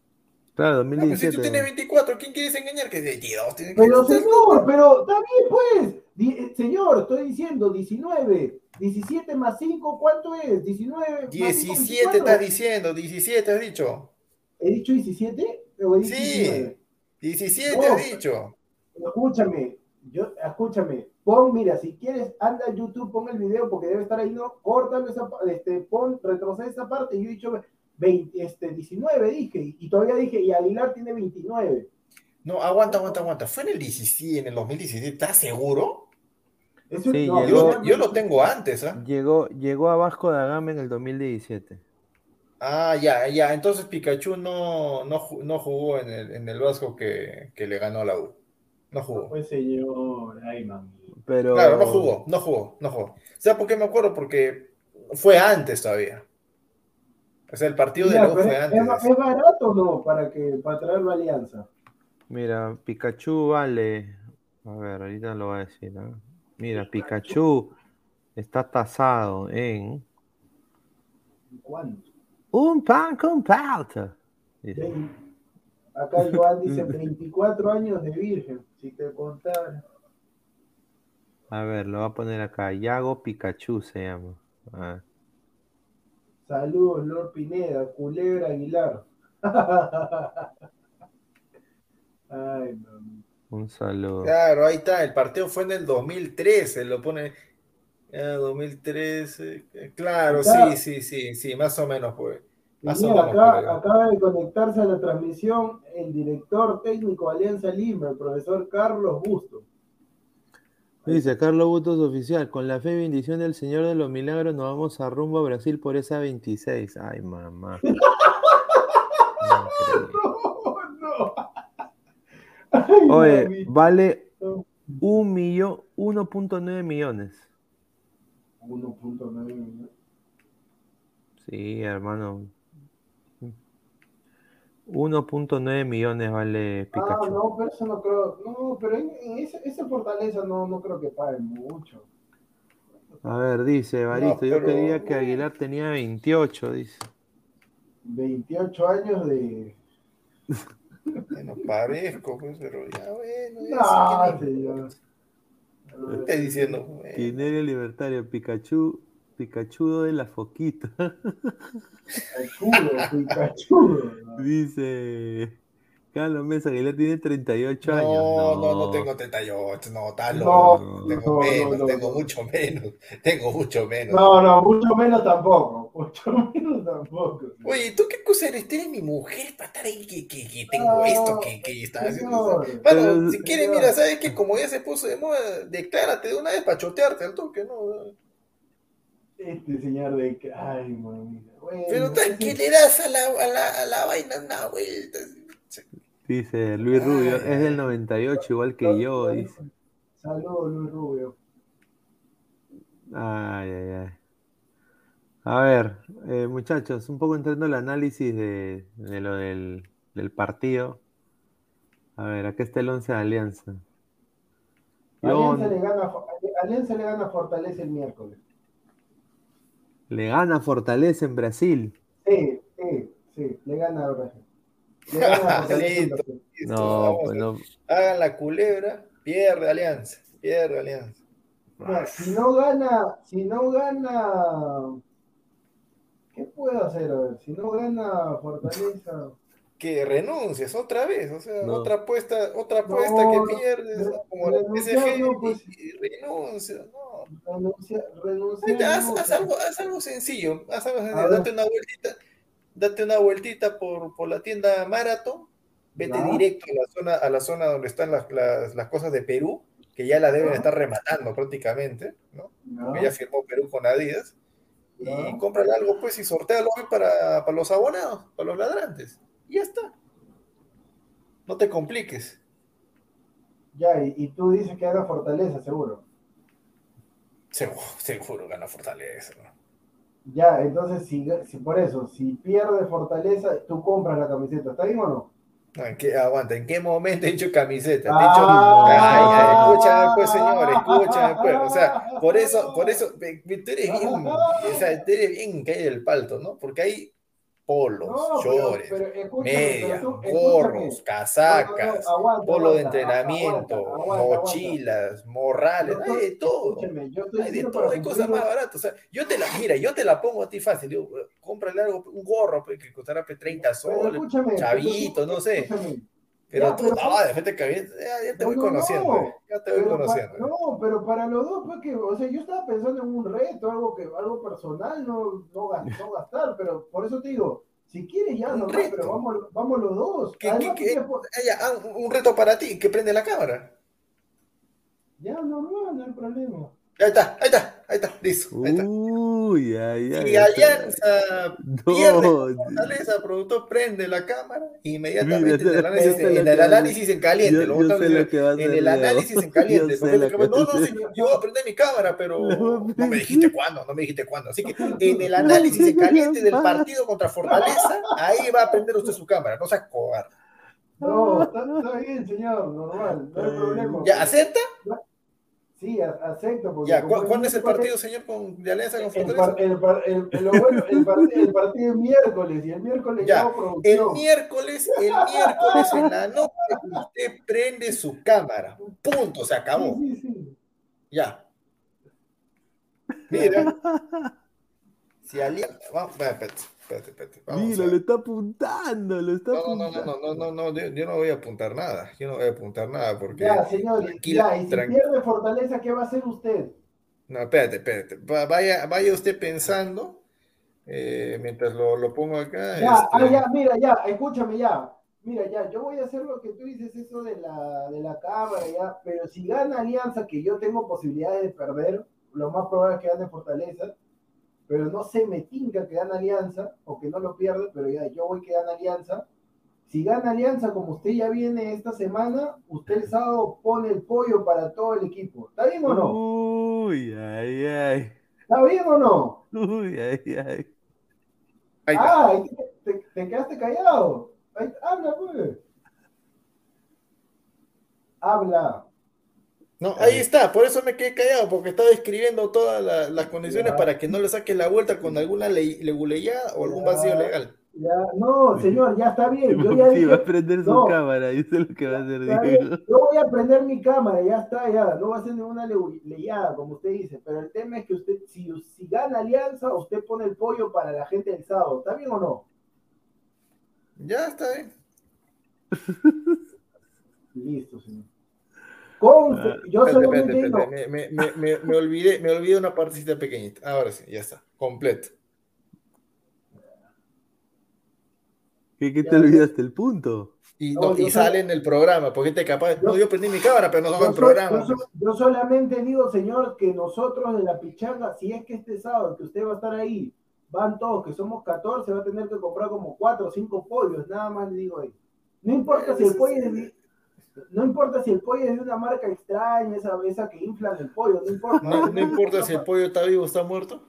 Claro, Ah, pero si 2017. tú tienes 24, ¿quién quieres engañar? Que 22 tiene que Pero señor, pero está bien pues. Di- eh, señor, estoy diciendo 19. 17 más 5, ¿cuánto es? 19 más 5, 17 24. estás diciendo, 17 has dicho. ¿He dicho 17? ¿O he dicho Sí. 19? 17 No. has dicho. Escúchame, yo, escúchame, pon, mira, si quieres, anda a YouTube, pon el video porque debe estar ahí, no, córtalo esa, este, pon, retrocede esa parte, y yo he dicho 20, este, 19 dije, y todavía dije, y Aguilar tiene 29. No, aguanta, aguanta, aguanta. ¿Fue en el 17, en el 2017? ¿Estás seguro? Eso, Sí, no, llegó- Yo, yo lo tengo antes, ¿ah? Llegó, llegó a Vasco da Gama en el 2017. Ah, ya, ya. Entonces Pikachu no, no, no jugó en el, en el Vasco que, que le ganó a la U. No jugó. Pues señor, ay mami. Pero... Claro, no jugó, no jugó, no jugó. ¿Sabes por qué me acuerdo? Porque fue antes todavía. O sea, el partido de la fue ¿es, antes. es- es barato o no para que para traerlo a Alianza? Mira, Pikachu vale. A ver, ahorita lo voy a decir. ¿ah? Mira, Pikachu está tasado en ¿Cuánto? un pan con palta. Dice. Vein- Acá Joan dice 24 años de virgen, si te contara. A ver, lo voy a poner acá. Yago Pikachu se llama. A ver. Saludos, Lord Pineda, Culebra Aguilar. (laughs) Ay, mami. Un saludo. Claro, ahí está. El partido fue en el 2013. Lo pone. ah, 2013. eh, Claro, Acá- sí, sí, sí, sí, más o menos, pues. Y Más o mira, menos. por ahí. acá, acaba de conectarse a la transmisión el director técnico de Alianza Lima, el profesor Carlos Busto. Dice Carlos Butos oficial, con la fe y bendición del Señor de los Milagros nos vamos a rumbo a Brasil por esa 26. Ay, mamá. (laughs) No, no. Oye, mami. vale un millón, 1.9 millones. 1.9 millones. Sí, hermano. 1.9 millones vale Ah, Pikachu. no, pero eso no creo. No, pero en, en ese- esa fortaleza no, no creo que paguen mucho. A ver, dice Baristo, yo pero- creía que Aguilar tenía 28, dice. 28 años de. (laughs) No parezco, pues, pero ya, bueno. ya No, señor. ¿Qué estás diciendo? Tinerio Libertario, Pikachu, Pikachu de la foquita. Cachudo, Pikachu. Dice Carlos Mesa, Aguilar tiene 38 años. No, no, no tengo 38, no, está No, loco. tengo no, menos, no, no, tengo no. mucho menos, (laughs) tengo mucho menos. No, no, mucho menos tampoco. Mucho (laughs) menos tampoco. Oye, ¿tú qué cosa eres? Tú eres mi mujer para estar ahí que, que, que tengo No, esto, que, que estás haciendo. Bueno, Pero- si quieres, mira, ¿sabes qué? Como ya se puso de moda, declárate de una vez para chotearte al toque, ¿no? Este señor de. que- Ay, mamita. Bueno, Pero le das a la, a la, a la vaina una vuelta. Dice Luis Rubio, Ay, es del 98, igual que yo, dice. Saludos, Luis Rubio. Ay, ay, ay. A ver, eh, muchachos, un poco entrando al análisis de, de lo del, del partido. A ver, acá está el 11 de Alianza. Alianza le, gana, Alianza le gana a Fortaleza el miércoles. Le gana Fortaleza en Brasil. Sí, sí, sí, le gana a Brasil. Le gana a (laughs) Fortaleza. Brasil. No, pues no. Hagan la culebra, pierde alianza, pierde alianza. Si no gana, si no gana, ¿qué puedo hacer? A ver, si no gana Fortaleza, Que renuncias otra vez, o sea, No. otra apuesta, otra apuesta No, que pierdes, como la PSG, no, pues. y, y renuncias, no. Renuncia, renunciar. Haz, algo, haz algo sencillo, haz algo sencillo, date una vueltita, date una vueltita por, por la tienda Marathon, vete Ya. directo a la zona, a la zona donde están las, las, las cosas de Perú, que ya las deben Ya. estar rematando prácticamente, ¿no? ya firmó Perú con Adidas. Y cómprale algo, pues, y sortealo hoy para, para los abonados, para los ladrantes. Y ya está. No te compliques. Ya, y, y tú dices que haga Fortaleza, seguro. Seguro, seguro gana Fortaleza. Ya, entonces, si, si por eso, si pierde Fortaleza, tú compras la camiseta, ¿está bien o no? No, ¿en qué, aguanta, ¿en qué momento he dicho camiseta? Te he Ah. dicho, ay, ay, escúchame pues, señor, escúchame pues. O sea, por eso, por eso, tú eres bien, o sea, tú eres bien caído del palto, ¿no? Porque hay polos, No, pero- shorts, pero medias, gorros, casacas, No, no, no, aguanta, polo de entrenamiento, aguanta, aguanta, aguanta. mochilas, morrales, hay de todo. escúchame, yo estoy Hay de todo, hay cosas más baratas. O sea, yo te la, mira, yo te la pongo a ti fácil. Digo, cómprale algo, un gorro pues, que costará pues, 30 Pero soles, chavito, no sé. Pero Ya, tú, pero- no, de frente que ya, ya te voy No, no, conociendo, no. eh, ya te voy pero conociendo. eh. no, pero para los dos, pues que, o sea, yo estaba pensando en un reto, algo que, algo personal, no, no, gas- no gastar, pero por eso te digo, si quieres ya, reto. pero vamos, vamos los dos. ¿Qué- Además, qué- qué? ya, Ah, un reto para ti, que prende la cámara. ya, normal, no hay problema. Ahí está, ahí está, ahí está, listo. Ahí está. Uy, ay, ay. Si Alianza No, pierde Fortaleza, productor prende la cámara inmediatamente Mira, en el análisis, en el análisis en caliente. yo- lo yo botan sé en, lo que va a en hacer el análisis en (laughs) caliente. Yo no, no, hacer. sí, yo voy a prender mi cámara, pero (laughs) No, no me dijiste cuándo, no me dijiste cuándo. Así que en el análisis en caliente del partido contra Fortaleza, ahí va a prender usted su cámara, no seas cobarde. No, está, está bien, señor, normal, no hay problema. ¿Ya acepta? Sí, acepto. Porque Ya, ¿cu- ¿cuándo es el partido, señor, con, de Alianza con El, Fortaleza? el, par- el- el- lo bueno, el par- el partido es miércoles y el miércoles Ya, El miércoles, el miércoles en la noche usted prende su cámara. Punto, se acabó. Sí, sí, sí. Ya. Mira. Si Alianza. Vamos, espérate, espérate, espérate. Vamos Mira, ver. está apuntando, lo está No, no, no, apuntando. no, no, no, no, yo, yo no voy a apuntar nada. Yo no voy a apuntar nada porque. Ya, señor, Tranquila, ya, y si pierde Fortaleza, ¿qué va a hacer usted? No, espérate, espérate. Va- Vaya, vaya usted pensando. eh, mientras lo, lo pongo acá. Ya, este, ah, ya, mira, ya, escúchame ya. Mira, ya, yo voy a hacer lo que tú dices, eso de la, de la cámara, ya, pero si gana Alianza, que yo tengo posibilidades de perder, lo más probable es que gane Fortaleza, pero no se me tinca que gane Alianza, o que no lo pierde, pero ya, yo voy que gane Alianza. Si gana Alianza, como usted ya viene esta semana, usted el sábado pone el pollo para todo el equipo. ¿Está bien o no? Uy, ay, ay. ¿Está bien o no? Uy, ay, ay. ahí está. Ah, ahí te, te- te quedaste callado. Ahí- habla, pues. Habla. No, ahí está, por eso me quedé callado, porque estaba escribiendo todas la- las condiciones Ya. para que no le saque la vuelta con alguna ley, leguleyada o algún Ya. vacío legal. Ya, no, señor, ya está bien. Yo ya (laughs) Sí, va a prender su no. cámara, yo sé lo que va a hacer. está yo voy a prender mi cámara, ya está, ya. No va a ser ninguna le- leyada, como usted dice. Pero el tema es que usted, si, si gana Alianza, usted pone el pollo para la gente del sábado. ¿Está bien o no? Ya está bien. Listo, señor. Con, Ah, yo Espérate, solamente espérate, digo, espérate, Me, me- me- me (laughs) olvidé, me olvidé una partecita pequeñita. Ahora sí, ya está, completo. ¿Qué, qué te ya. olvidaste el punto? Y, No, no, yo y solo- sale en el programa, porque te capaz. Yo- No, yo prendí mi cámara, pero no Yo, el programa. yo so- yo solamente digo, señor, que nosotros de la pichanga, si es que este sábado que usted va a estar ahí, van todos, que somos 14, va a tener que comprar como 4 o 5 pollos, nada más le digo ahí. No importa si el pollo es de, no importa si el pollo es de una marca extraña, esa, esa que inflan el pollo, no importa. No, no importa si el pollo está vivo o está muerto.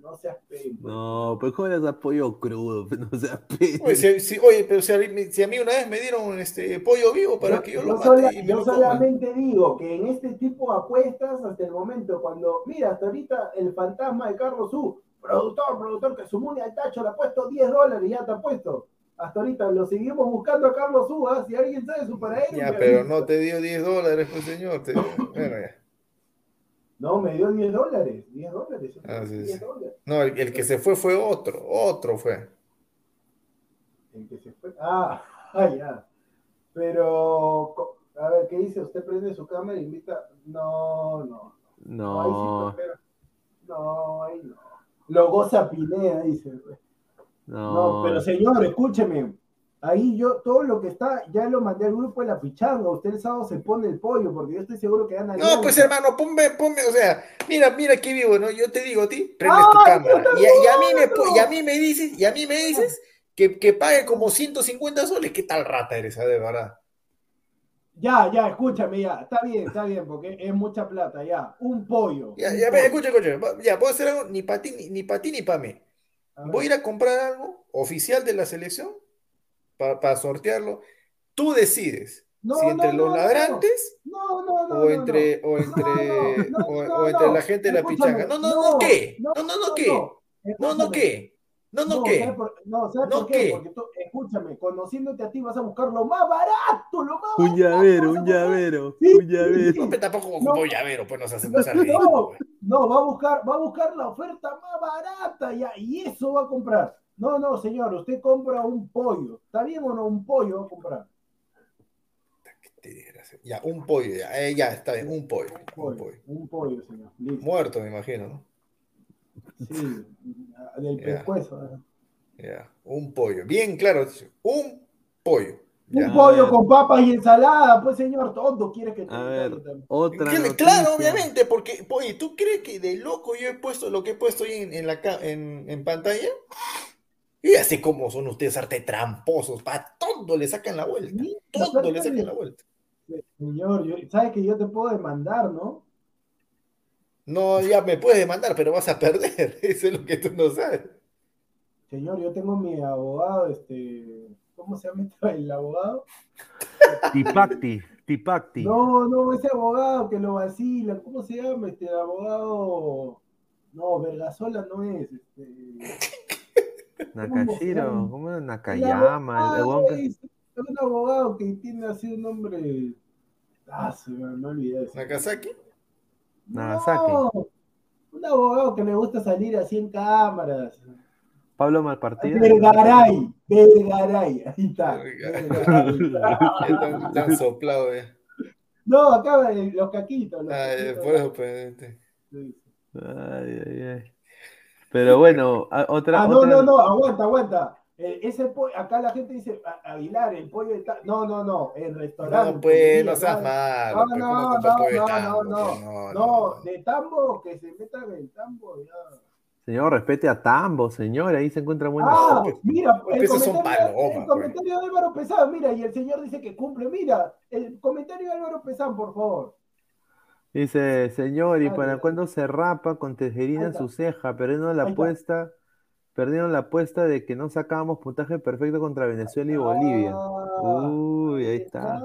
No seas pena. No, pues ¿cómo eres pollo crudo? (laughs) Pues, No seas pe- Oye, si, si- oye, pero si a, mí, si a mí una vez me dieron este pollo vivo para que yo lo mate sola- y me yo lo coma. solamente digo que en este tipo de apuestas, hasta el momento, cuando, mira, hasta ahorita el fantasma de Carlos U, productor, productor, que su muni al tacho le ha puesto 10 dólares, ya te ha puesto. Hasta ahorita lo seguimos buscando a Carlos U, ¿ah? si alguien sabe su para él. Ya, pero avisa. no te dio 10 dólares, pues señor. te Bueno, ya. No, me dio 10 dólares, 10 dólares. Ah, sí, 10 sí. dólares. No, el, el que se fue fue otro, otro fue. El que se fue. Ah, (laughs) ah, ya. Pero, a ver, ¿qué dice? ¿Usted prende su cámara y invita? No, no. No, ahí sí No, No, ahí no. Lo goza Pineda, dice. No, no. pero señor, escúcheme. Ahí yo, todo lo que está, ya lo mandé al grupo de la pichanga. Usted el sábado se pone el pollo, porque yo estoy seguro que gana No, Alianza. pues hermano, ponme, ponme, o sea, mira, mira qué vivo, ¿no? Yo te digo a ti, prendes tu ¡Ay, cámara. Y, a- y a mí me, y a mí me dices, y a mí me dices que, que pague como 150 soles. ¿Qué tal rata eres, ah, de verdad? Ya, ya, escúchame, ya. Está bien, está bien, porque es mucha plata, ya. Un pollo. Ya, un ya, pollo. escucha, escucha, ya, puedo hacer algo ni para ti, ni, ni para ti, ni para mí. A ver. Voy a ir a comprar algo oficial de la selección para sortearlo. Tú decides No, si entre no, los ladrantes No, no, no. o entre, o entre, (laughs) o, entre la gente de la pichanga. No, no, no, ¿qué? No, no, no, ¿qué? No, no. ¿qué? No, no, ¿sabes ¿qué? por- no, ¿sabes ¿No por qué? qué? Porque tú, escúchame, conociéndote a ti vas a buscar lo más barato, lo más Un barato. llavero, a un llavero, Sí, un llavero. No, pero tampoco No. como llavero, pues no se hace no No, pues. No, va a buscar, va a buscar la oferta más barata ya, y eso va a comprar. No, no, señor, usted compra un pollo. ¿Está bien o no? Un pollo va a comprar. Ya, un pollo, ya, eh, ya, está bien, un pollo, Un un pollo, pollo. un pollo, señor. Listo. Muerto, me imagino, ¿no? Sí, (laughs) del Ya. pescuezo. Ya, un pollo. Bien claro, un pollo. Un pollo con papas y ensalada, pues señor, todo quieres que te A ver, otra. Claro, obviamente, porque, oye, ¿tú crees que de loco yo he puesto lo que he puesto ahí en, en la, en, en pantalla? Y así como son ustedes arte tramposos, para todo le sacan la vuelta, todo le sacan la vuelta. Señor, yo- sabes que yo te puedo demandar, ¿no? No, ya me puedes demandar, pero vas a perder, (laughs) eso es lo que tú no sabes. Señor, yo tengo mi abogado, este, ¿cómo se llama este- el abogado? Tipacti, Tipacti. No, no, ese abogado que lo vacila, ¿cómo se llama? Este el abogado. No, Vergasola no es. Este... (laughs) Nakashiro, ¿cómo? El Nakayama, el, el abogado huevón que- es un abogado que tiene así un nombre. Ah, se me, me olvidé. ese. Nagasaki. No, un abogado que le gusta salir así en cámaras. Pablo Malpartida. Vergaray, Vergaray, ahí está. Ya tan, soplado, eh. No, acá eh, los caquitos. Los Ah, eh, caquitos. por eso, pues, este. Sí. Ay, ay, ay. Pero bueno, otra. Ah, no, otra- no, no, aguanta, aguanta. Eh, ese pollo, acá la gente dice, "A- Aguilar, el pollo está. No, no, no, el restaurante. No, pues, no seas malo. No, pues, no, ¿cómo no, no, no, Pues, no, no, No, de tambo, que se metan en el tambo. Ya. Señor, respete a Tambo, señor. Ahí se encuentra buena. Ah, pues, mira, pues, el son comentario, palomas, el comentario de Álvaro Pesán, mira, y el señor dice que cumple. Mira, el comentario de Álvaro Pesán, por favor. Dice, señor, ¿y para cuándo se rapa con tejerina en su ceja? Perdieron la Ahí está. apuesta, perdieron la apuesta de que no sacábamos puntaje perfecto contra Venezuela y Bolivia. Ah, Uy, ahí está.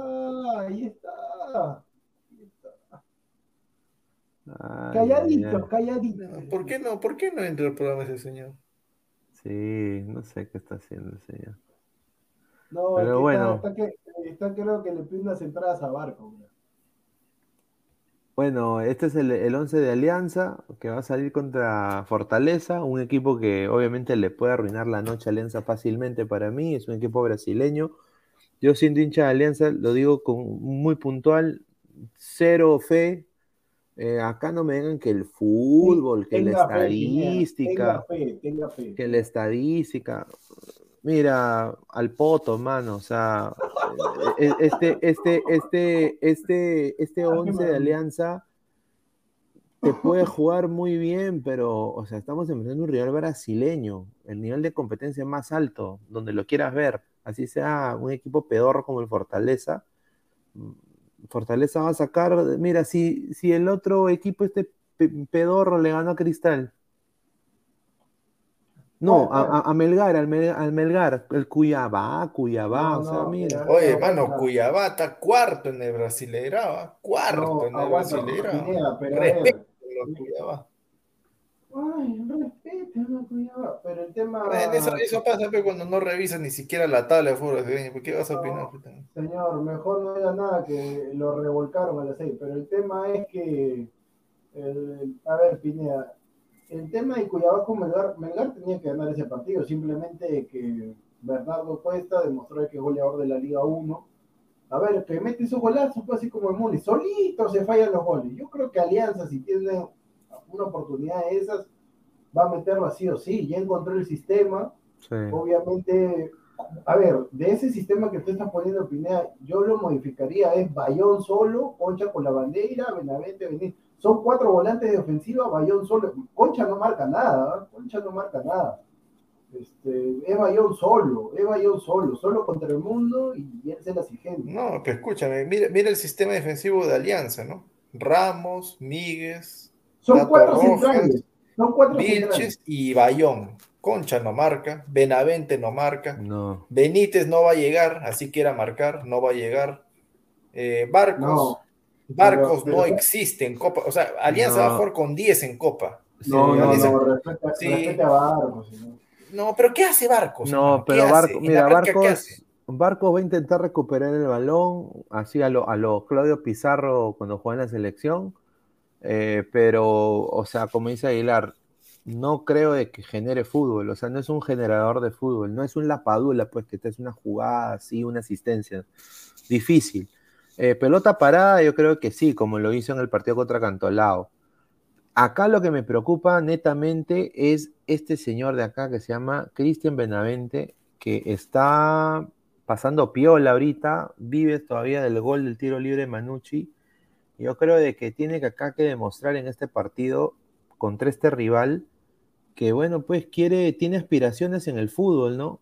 Ahí está. Ahí está. Ay, Calladitos, ay, ay. calladitos. ¿Por qué no? ¿Por qué no entra el programa ese señor? Sí, no sé qué está haciendo el señor. No, Pero es que bueno. está, está que, está creo que le pide unas entradas a Barco. mira. Bueno, este es el, el 11 de Alianza que va a salir contra Fortaleza, un equipo que obviamente le puede arruinar la noche a Alianza fácilmente para mí, es un equipo brasileño. Yo siendo hincha de Alianza, lo digo con muy puntual, cero fe. Eh, acá no me digan que el fútbol, que la fe, estadística, Tenga fe, tenga fe. que la estadística. Mira, al poto, mano, o sea, eh, este, este, este, este, este 11 de Alianza te puede jugar muy bien, pero, o sea, estamos enfrentando un rival brasileño, el nivel de competencia más alto, donde lo quieras ver, así sea un equipo pedorro como el Fortaleza. Fortaleza va a sacar, mira, si, si el otro equipo, este pe- pedorro, le ganó a Cristal. No, a, a- a Melgar, al, Mel- al Melgar, el Cuyabá, Cuyabá, No, o sea, mira. mira. Oye, no, mano, no. Cuiabá está cuarto en el Brasileirao, ¿ah? cuarto No, en el aguanta, Brasileirao. Pineda, pero los Cuiabá. Ay, respétame, cuidado. Pero el tema. Eso, eso pasa cuando no revisas ni siquiera la tabla de fútbol. ¿sí? ¿Por qué vas a opinar? Señor, mejor no diga nada que lo revolcaron a las seis. Pero el tema es que. el- a ver, Pineda. El tema de Cuyabá con Melgar, Melgar tenía que ganar ese partido. Simplemente que Bernardo Cuesta demostró que es goleador de la Liga 1. A ver, que mete esos golazos, pues así como el Muni. Solito se fallan los goles. Yo creo que Alianza, si tiene una oportunidad de esas, va a meterlo así o sí. Ya encontró el sistema. Sí. Obviamente, a ver, de ese sistema que tú estás poniendo, Pineda, yo lo modificaría, es Bayón solo, Concha con la bandera, Benavente, Benítez. Son cuatro volantes de ofensiva, Bayón solo. Concha no marca nada, ¿eh? Concha no marca nada. Este, es Bayón solo, es Bayón solo, solo contra el mundo y él se las. No, pero escúchame, mira, mira el sistema defensivo de Alianza, ¿no? Ramos, Míguez, Son Tato cuatro Rojas, centrales, son cuatro centrales. Vilches y Bayón. Concha no marca, Benavente no marca, No. Benítez no va a llegar, así quiera marcar, no va a llegar. Eh, Barcos, No, Barcos pero- no pero- existe en Copa, o sea, Alianza No. va a jugar con 10 en Copa. no, no, Alianza- no, respeta, Sí. respeta a Barcos, señor. No, pero ¿qué hace Barcos? No, pero hace? Barco, En mira, la práctica, ¿qué Barcos, hace? Barcos va a intentar recuperar el balón, así a lo, a lo Claudio Pizarro cuando juega en la selección, eh, pero, o sea, como dice Aguilar, no creo de que genere fútbol, o sea, no es un generador de fútbol, no es un lapadula, pues que te es una jugada así, una asistencia, difícil. Eh, pelota parada, yo creo que sí, como lo hizo en el partido contra Cantolao. Acá lo que me preocupa netamente es este señor de acá que se llama Cristian Benavente, que está pasando piola ahorita, vive todavía del gol del tiro libre de Manucci. Yo creo de que tiene que acá que demostrar en este partido contra este rival que bueno, pues quiere, tiene aspiraciones en el fútbol, ¿no?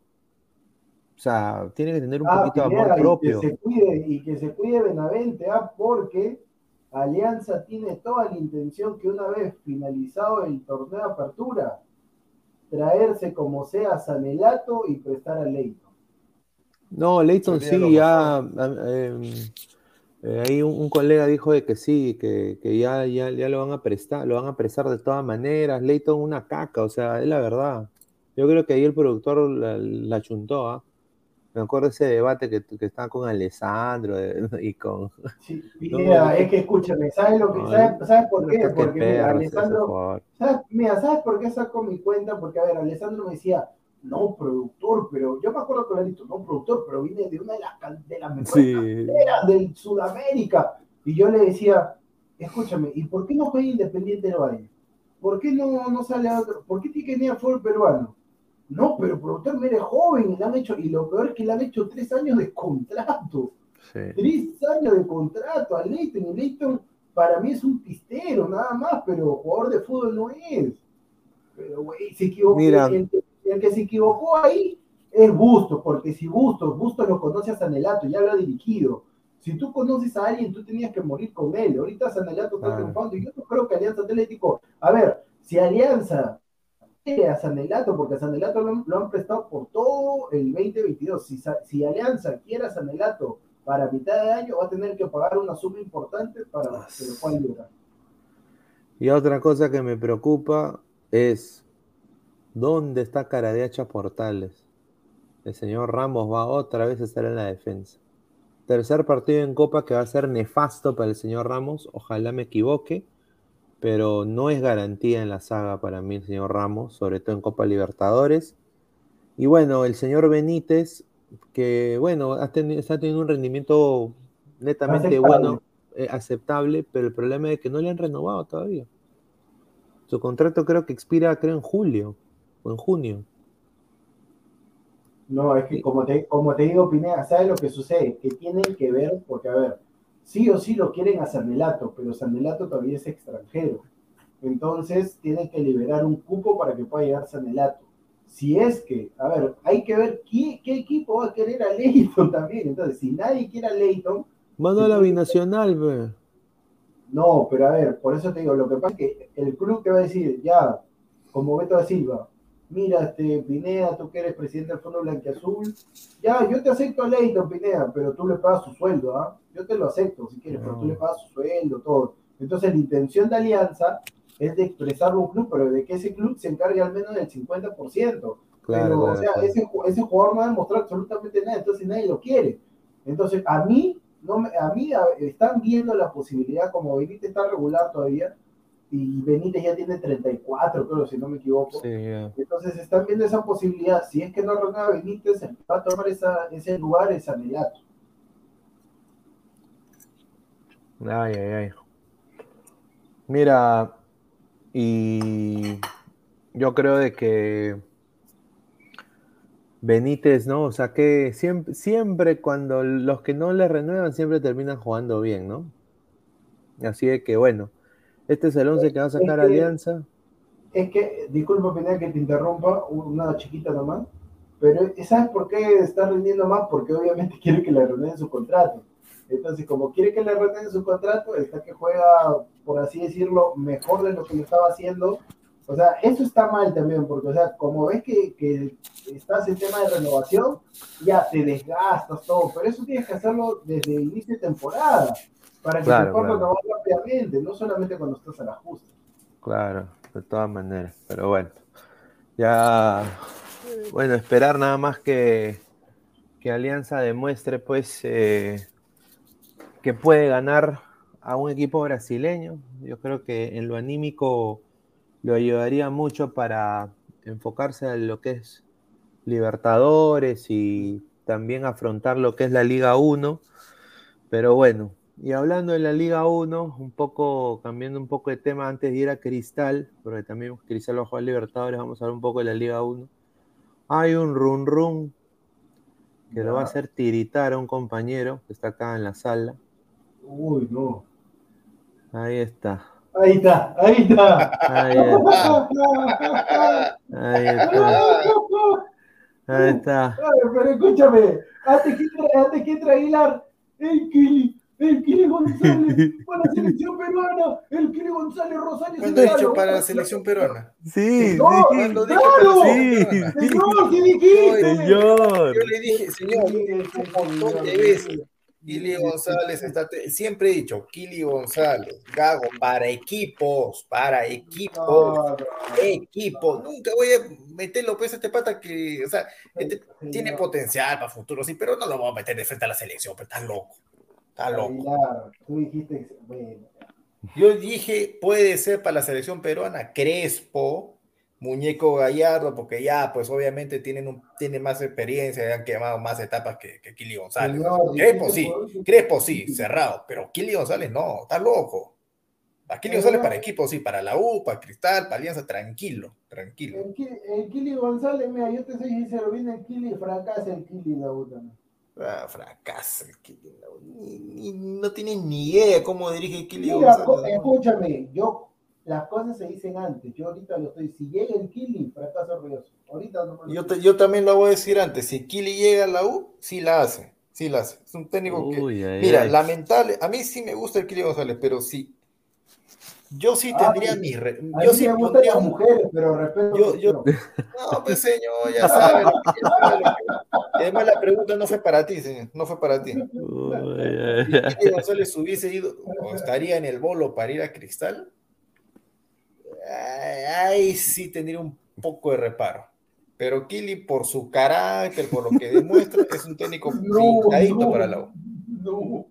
O sea, tiene que tener un Ah, poquito de amor propio. Y que se cuide, y que se cuide Benavente, ah, porque Alianza tiene toda la intención que una vez finalizado el torneo de apertura, traerse como sea a Sanelato y prestar a Leito. No, Leighton sí, ya. em, eh, ahí un, un colega dijo de que sí, que, que ya, ya, ya lo van a prestar, lo van a prestar de todas maneras. Leighton una caca, o sea, es la verdad. Yo creo que ahí el productor la, la chuntó, ¿ah? Me acuerdo de ese debate que, que estaba con Alessandro eh, (laughs) y con. Sí, (laughs) No, es que escúchame, ¿sabes lo que No, sabes, sabes por qué? Porque mira, Alessandro, jugador. ¿sabes, mira, ¿sabes por qué saco mi cuenta? Porque, a ver, Alessandro me decía, no, productor, pero yo me acuerdo clarito, no, productor, pero vine de una de las, de las mejores Sí. canteras del Sudamérica. Y yo le decía, escúchame, ¿y por qué no juega Independiente del Valle? ¿Por qué no, no sale a otro? ¿Por qué tiene que venir a fútbol peruano? No, pero productor, mire joven, y le han hecho, y lo peor es que le han hecho tres años de contrato. Sí. Tres años de contrato a Leighton. Y Leighton para mí es un pistero, nada más, pero jugador de fútbol no es. Pero, güey, se equivocó. Mira. El, que- el que se equivocó ahí es Bustos, porque si Bustos, Bustos lo conoce a Sanelato, ya lo ha dirigido. Si tú conoces a alguien, tú tenías que morir con él. Ahorita Sanelato está Claro. triunfando y yo no creo que Alianza Atlético. A ver, si Alianza a Sanelato, porque a Sanelato lo, lo han prestado por todo el 2022. Si, si Alianza quiere a Sanelato para mitad de año, va a tener que pagar una suma importante para que lo puedan liberar. Y otra cosa que me preocupa es dónde está Caradeacha Portales. El señor Ramos va otra vez a estar en la defensa. Tercer partido en Copa que va a ser nefasto para el señor Ramos. Ojalá me equivoque, pero no es garantía en la saga para mí el señor Ramos, sobre todo en Copa Libertadores. Y bueno, el señor Benítez, que bueno, ha teni- está teniendo un rendimiento netamente Aceptable. bueno, eh, aceptable, pero el problema es que no le han renovado todavía. Su contrato creo que expira, creo, en julio o en junio. No, es que como te, como te digo, Pineda, ¿sabes lo que sucede? Que tienen que ver, porque a ver, sí o sí lo quieren a Sanelato, pero Sanelato todavía es extranjero. Entonces tienen que liberar un cupo para que pueda llegar Sanelato. Si es que, a ver, hay que ver qué, qué equipo va a querer a Leighton también. Entonces, si nadie quiere a Leighton, Mano a la binacional, ve. No, pero a ver, por eso te digo, lo que pasa es que el club te va a decir, ya, como Beto da Silva, mira, este, Pineda, tú que eres presidente del Fondo Blanquiazul, ya, yo te acepto a Leighton, Pineda, pero tú le pagas su sueldo, ¿ah? Yo te lo acepto, si quieres, pero tú le pagas su sueldo, todo. Entonces, la intención de Alianza es de expresarlo a un club, pero de que ese club se encargue al menos del 50%. Claro, pero, o claro, sea, claro. ese, ese jugador no ha demostrado absolutamente nada, entonces nadie lo quiere. Entonces, a mí, no me- a mí a- están viendo la posibilidad, como Benítez está regular todavía, y Benítez ya tiene 34, creo, si no me equivoco. Sí. Entonces están viendo esa posibilidad. Si es que no renueva Benítez, va a tomar esa, ese lugar es Anelato. Ay, ay, ay. Mira, y yo creo de que Benítez, ¿no? O sea que siempre, siempre cuando los que no le renuevan siempre terminan jugando bien, ¿no? Así de que bueno, este es el 11 que va a sacar Es que- Alianza. Es que, disculpa, Pineda, que te interrumpa, una chiquita nomás, pero ¿sabes por qué está rindiendo más? Porque obviamente (laughs) quiere que le renueven su contrato. Entonces, como quiere que le renueven su contrato, está que juega, por así decirlo, mejor de lo que lo estaba haciendo. O sea, eso está mal también, porque, o sea, como ves que, que estás en tema de renovación, ya te desgastas todo, pero eso tienes que hacerlo desde el inicio de temporada, para que Claro, te puedas claro. rápidamente, no solamente cuando estás a la justa. Claro, de todas maneras. Pero bueno, ya, bueno, esperar nada más que, que Alianza demuestre, pues, eh, que puede ganar a un equipo brasileño. Yo creo que en lo anímico lo ayudaría mucho para enfocarse en lo que es Libertadores y también afrontar lo que es la Liga 1. Pero bueno, y hablando de la Liga 1, un poco, cambiando un poco de tema antes de ir a Cristal, porque también Cristal va a jugar Libertadores, vamos a hablar un poco de la Liga 1. Hay un run run que lo va a hacer tiritar a un compañero que está acá en la sala. Uy, no. Ahí está. Ahí está, ahí está. Ahí está. Ahí está. Ahí está. Ay, pero escúchame, antes que, antes que Aguilar, el Kili, el Kili González, (laughs) para la selección peruana, el Kili González Rosario ¿Cuándo he dicho para la selección peruana? Sí, No, sí, ¿Cuándo dije ¡Claro! para la Sí. Señor, ¿qué dijiste? señor. Yo le dije, señor, un montón de veces. Kili González está. te- Siempre he dicho, Kili González, Gago, para equipos, para equipos, No, no, equipos. Nunca voy a meterlo pues a este pata que, o sea, este tiene señor. potencial para futuro, sí, pero no lo voy a meter de frente a la selección, pero está loco. Está loco. Aguilar, tú dijiste, bueno, Yo dije, puede ser para la selección peruana, Crespo, Muñeco Gallardo, porque ya, pues obviamente tienen, un, tienen más experiencia, han quemado más etapas que, que Kili González. señor, Crespo sí, Crespo sí, cerrado, pero Kili González no, está loco. A Kili González para equipo, sí, para la U, para Cristal, para Alianza, tranquilo, tranquilo. El, el Kili González, mira, yo te soy sincero, viene el Kili fracasa el Kili la U también. Ah, fracasa el Kili, no, ni- ni- no tiene ni idea cómo dirige Kili Mira, co- González. ¿no? escúchame, yo, las cosas se dicen antes, yo ahorita lo estoy, si llega el Kili, fracaso orgulloso. Ahorita no me lo Yo, te- yo también lo voy a decir antes, si Kili llega a la U, sí la hace, sí la hace. Es un técnico que, Uy, ay, mira, ay. lamentable, a mí sí me gusta el Kili González, pero sí, yo sí tendría sí. mi, re- A yo sí pondría un- mujeres, pero respeto. Yo- yo- no, pues señor, ya sabe, y además la pregunta no fue para ti, señor, no fue para ti. Uy, ay, Si ay. González hubiese ido o estaría en el bolo para ir a Cristal, ay, ahí sí tendría un poco de reparo. Pero Kili, por su carácter, por lo que demuestra, es un técnico (laughs) pintadito no, para la U. no,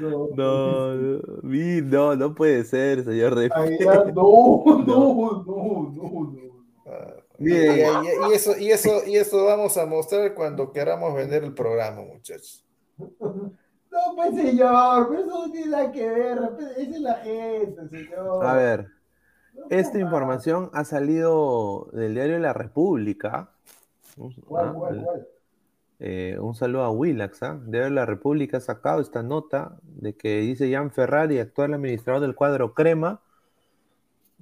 no, No, no, mi- no, no puede ser, señor. Aguilar, (laughs) no, no, no, no, no. Ah, Bien. Y, y- y eso, y, eso, y eso vamos a mostrar cuando queramos vender el programa, muchachos. No, pues señor, pero eso no tiene nada que ver, respe- esa es la gente, señor. A ver, esta no, información ha salido del diario La República. ¿Cuál, cuál, cuál? Eh, un saludo a Willax, ¿ah? Diario La República ha sacado esta nota de que dice Jan Ferrari, actual administrador del cuadro Crema,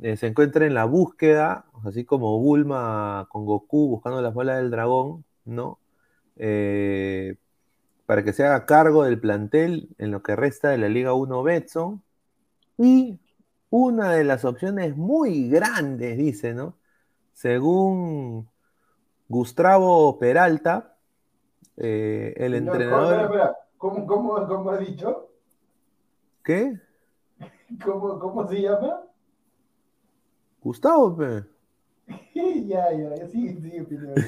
eh, se encuentra en la búsqueda, así como Bulma con Goku buscando las bolas del dragón, ¿no? Eh, para que se haga cargo del plantel en lo que resta de la Liga 1 Betson. Y una de las opciones muy grandes, dice, ¿no? Según Gustavo Peralta, eh, el Señor, entrenador. Espera, espera, ¿Cómo, cómo, cómo ha dicho? ¿Qué? (laughs) ¿Cómo, cómo se llama? Gustavo, pe. (laughs) ya, ya, ya, sigue. (laughs)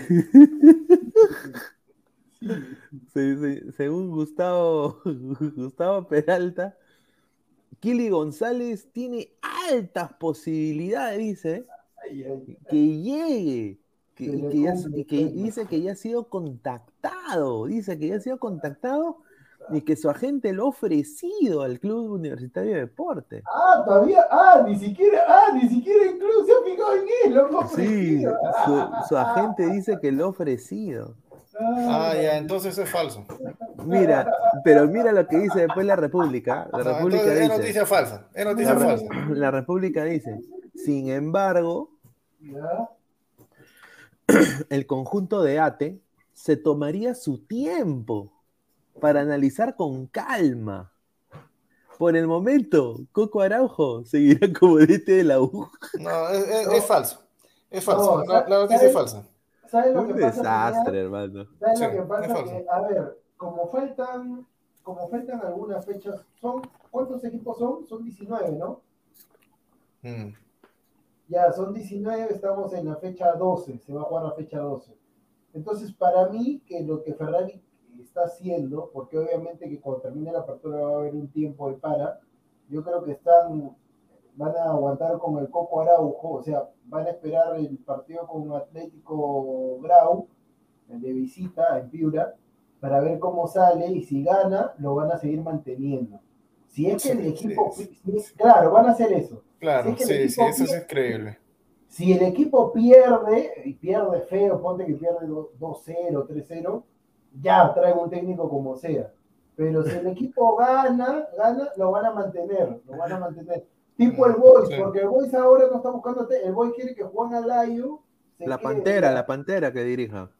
Sí, según Gustavo, Gustavo Peralta, Kili González tiene altas posibilidades, dice, ay, ay. que llegue. Que, que ya- sueño. dice que ya ha sido contactado, dice que ya ha sido contactado y que su agente lo ha ofrecido al Club Universitario de Deporte. Ah, todavía, ah, ni siquiera, ah, ni siquiera incluso se ha fijado en él, lo Sí, su, su agente dice que lo ha ofrecido. Ah, ya, entonces es falso. Mira, pero mira lo que dice después la República. La No, República entonces es dice, noticia falsa. Es la, noticia falsa. la República dice, sin embargo, Ya. el conjunto de ATE se tomaría su tiempo para analizar con calma. Por el momento, Coco Araujo seguirá (laughs) como DT de la U. No, es, es- No. es falso. Es falso. No, la, la noticia es falsa. ¿Sabes lo Un que pasa? desastre, Pineda? hermano. ¿Sabes Sí, lo que pasa? Que, a ver, como faltan, como faltan algunas fechas, son, ¿cuántos equipos son? Son 19, ¿no? Mm. Ya, son 19, estamos en la fecha 12, se va a jugar la fecha 12. Entonces, para mí, que lo que Ferrari está haciendo, porque obviamente que cuando termine la apertura va a haber un tiempo de para, yo creo que están, van a aguantar con el Coco Araujo, o sea, van a esperar el partido con Atlético Grau, el de visita en Piura, para ver cómo sale y si gana, lo van a seguir manteniendo. Si es que el equipo, sí, claro, van a hacer eso. Claro, Sí, que sí, eso es creíble. Si el equipo pierde, y pierde feo, ponte que pierde 2-0, 3-0, ya traen un técnico como sea. Pero si el equipo gana, gana, lo van a mantener, lo van a mantener. Tipo el Boys, Sí. porque el Boys ahora no está buscando, el Boys quiere que Juan Alayo se La pantera, la pantera que dirija.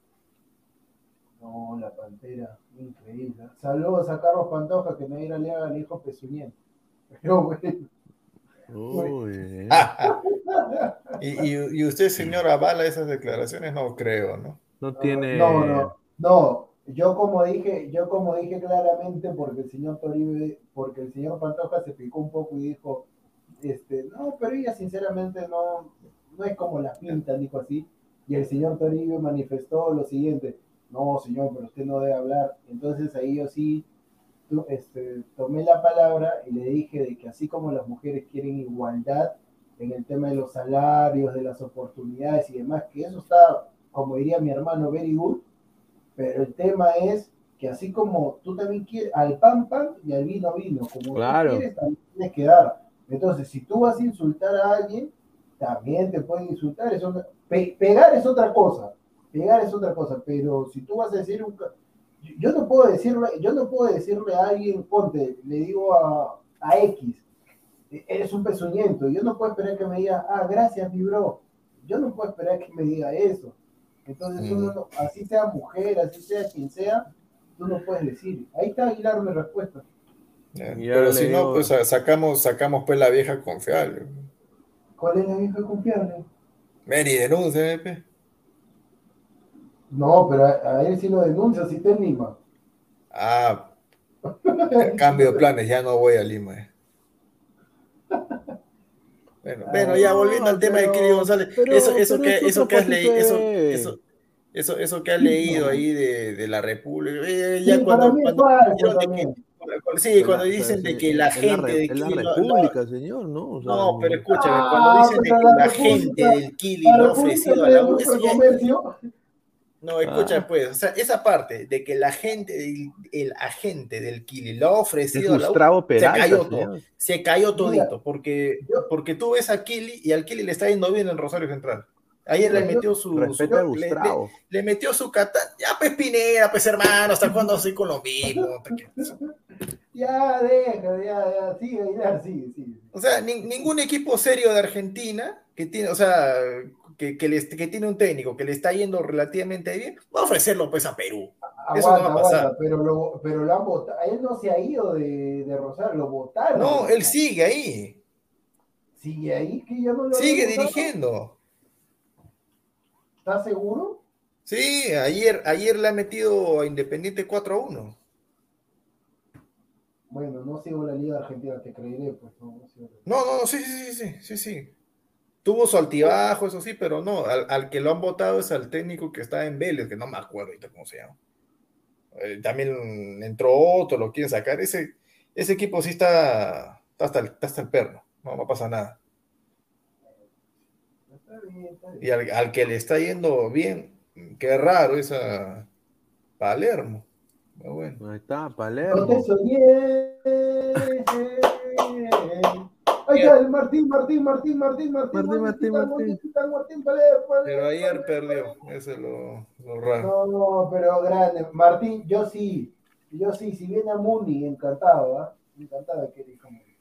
No, la pantera, increíble. Saludos a Carlos Pantoja, que me irá le haga el hijo pezuñento. Pero bueno, Uy, (laughs) y, y- y usted, señor, avala esas declaraciones, no creo, ¿no? no tiene. No, no, no. Yo como dije, yo como dije claramente, porque el señor Toribio, porque el señor Pantoja se picó un poco y dijo, este, no, pero ella sinceramente no, no es como la pintan, dijo así. Y el señor Toribio manifestó lo siguiente, no, señor, pero usted no debe hablar. Entonces ahí yo sí este, tomé la palabra y le dije de que así como las mujeres quieren igualdad en el tema de los salarios, de las oportunidades y demás, que eso está, como diría mi hermano, very good, pero el tema es que así como tú también quieres, al pan pan y al vino vino, como Claro. tú quieres, también tienes que dar. Entonces, si tú vas a insultar a alguien, también te pueden insultar. Es otra- pe- pegar es otra cosa, pegar es otra cosa, pero si tú vas a decir un... yo- no puedo decirle, yo no puedo decirle a alguien, ponte, le digo a, a X, "E- eres un pezuñento, yo no puedo esperar que me diga, ah, gracias, mi bro. Yo no puedo esperar que me diga eso. Entonces, Mm. uno no- así sea mujer, así sea quien sea, tú no puedes decir. Ahí está Aguilar mi respuesta. Pero si no, pues sa- sacamos, sacamos pues la vieja confiable. ¿Cuál es la vieja confiable? Ven y denuncia, Pepe. No, pero a, a él sí lo denuncia, si está en Lima. Ah, cambio de planes, ya no voy a Lima. eh. Bueno, bueno, ya volviendo al tema de Kiri González, pero- eso, eso pero que, es eso que has leído, eso, eso, eso, eso que has leído ahí de, de la República, eh, Sí, ya cuando, de que- sí, dicen de que la gente de la Kili lo- República, señor, ¿no? O sea, No, pero escúchame, Ah, cuando dicen de pues que a la la gente del Kili La lo ha ofrecido a la U, eso ya- comercio. No, escucha, Ah. pues, o sea, esa parte de que la gente, el agente del Kili lo ha ofrecido a la U, Peralta, cayó todo. señor. se cayó Mira, todito, porque, yo- porque tú ves a Kili y al Kili le está yendo bien en Rosario Central. Ayer le metió su, su- le, le- Gustavo. le metió su cata, ya pues Pineda, pues hermano, hasta cuándo así con lo mismo. Ya, deja, ya, ya, sigue, Aguilar, sigue, sigue. O sea, ni- ningún equipo serio de Argentina que tiene, o sea, que, que, le- que tiene un técnico que le está yendo relativamente bien, va a ofrecerlo pues a Perú. Eso no va a pasar. aguanta, pero lo, pero lo han votado. Él no se ha ido de, de Rosario, lo votaron. No, él sigue ahí, Sigue ahí, que ya no lo sigue dirigiendo. ¿Estás seguro? Sí, ayer, ayer le ha metido a Independiente 4 a 1. Bueno, no sigo la Liga Argentina, te creeré, pues. No, No, no, no, sí, sí, sí, sí, sí, sí. Tuvo su altibajo, eso sí, pero no, al, al que lo han votado es al técnico que está en Vélez, que no me acuerdo ahorita cómo se llama. Eh, también entró otro, lo quieren sacar. Ese, ese equipo sí está, está, hasta el, está hasta el perro, no, no pasa nada. Y al, al que le está yendo bien, qué raro es a Palermo. Pero bueno. Ahí está, Palermo. Ahí está el Martín, Martín, Martín, Martín, Martín, Martín, Martín, Martín. Martín, Pero ayer perdió, eso es lo, lo raro. No, no, pero grande. Martín, yo sí, yo sí, si viene a Muni, encantado, ¿ah? Encantado que dijo Muni.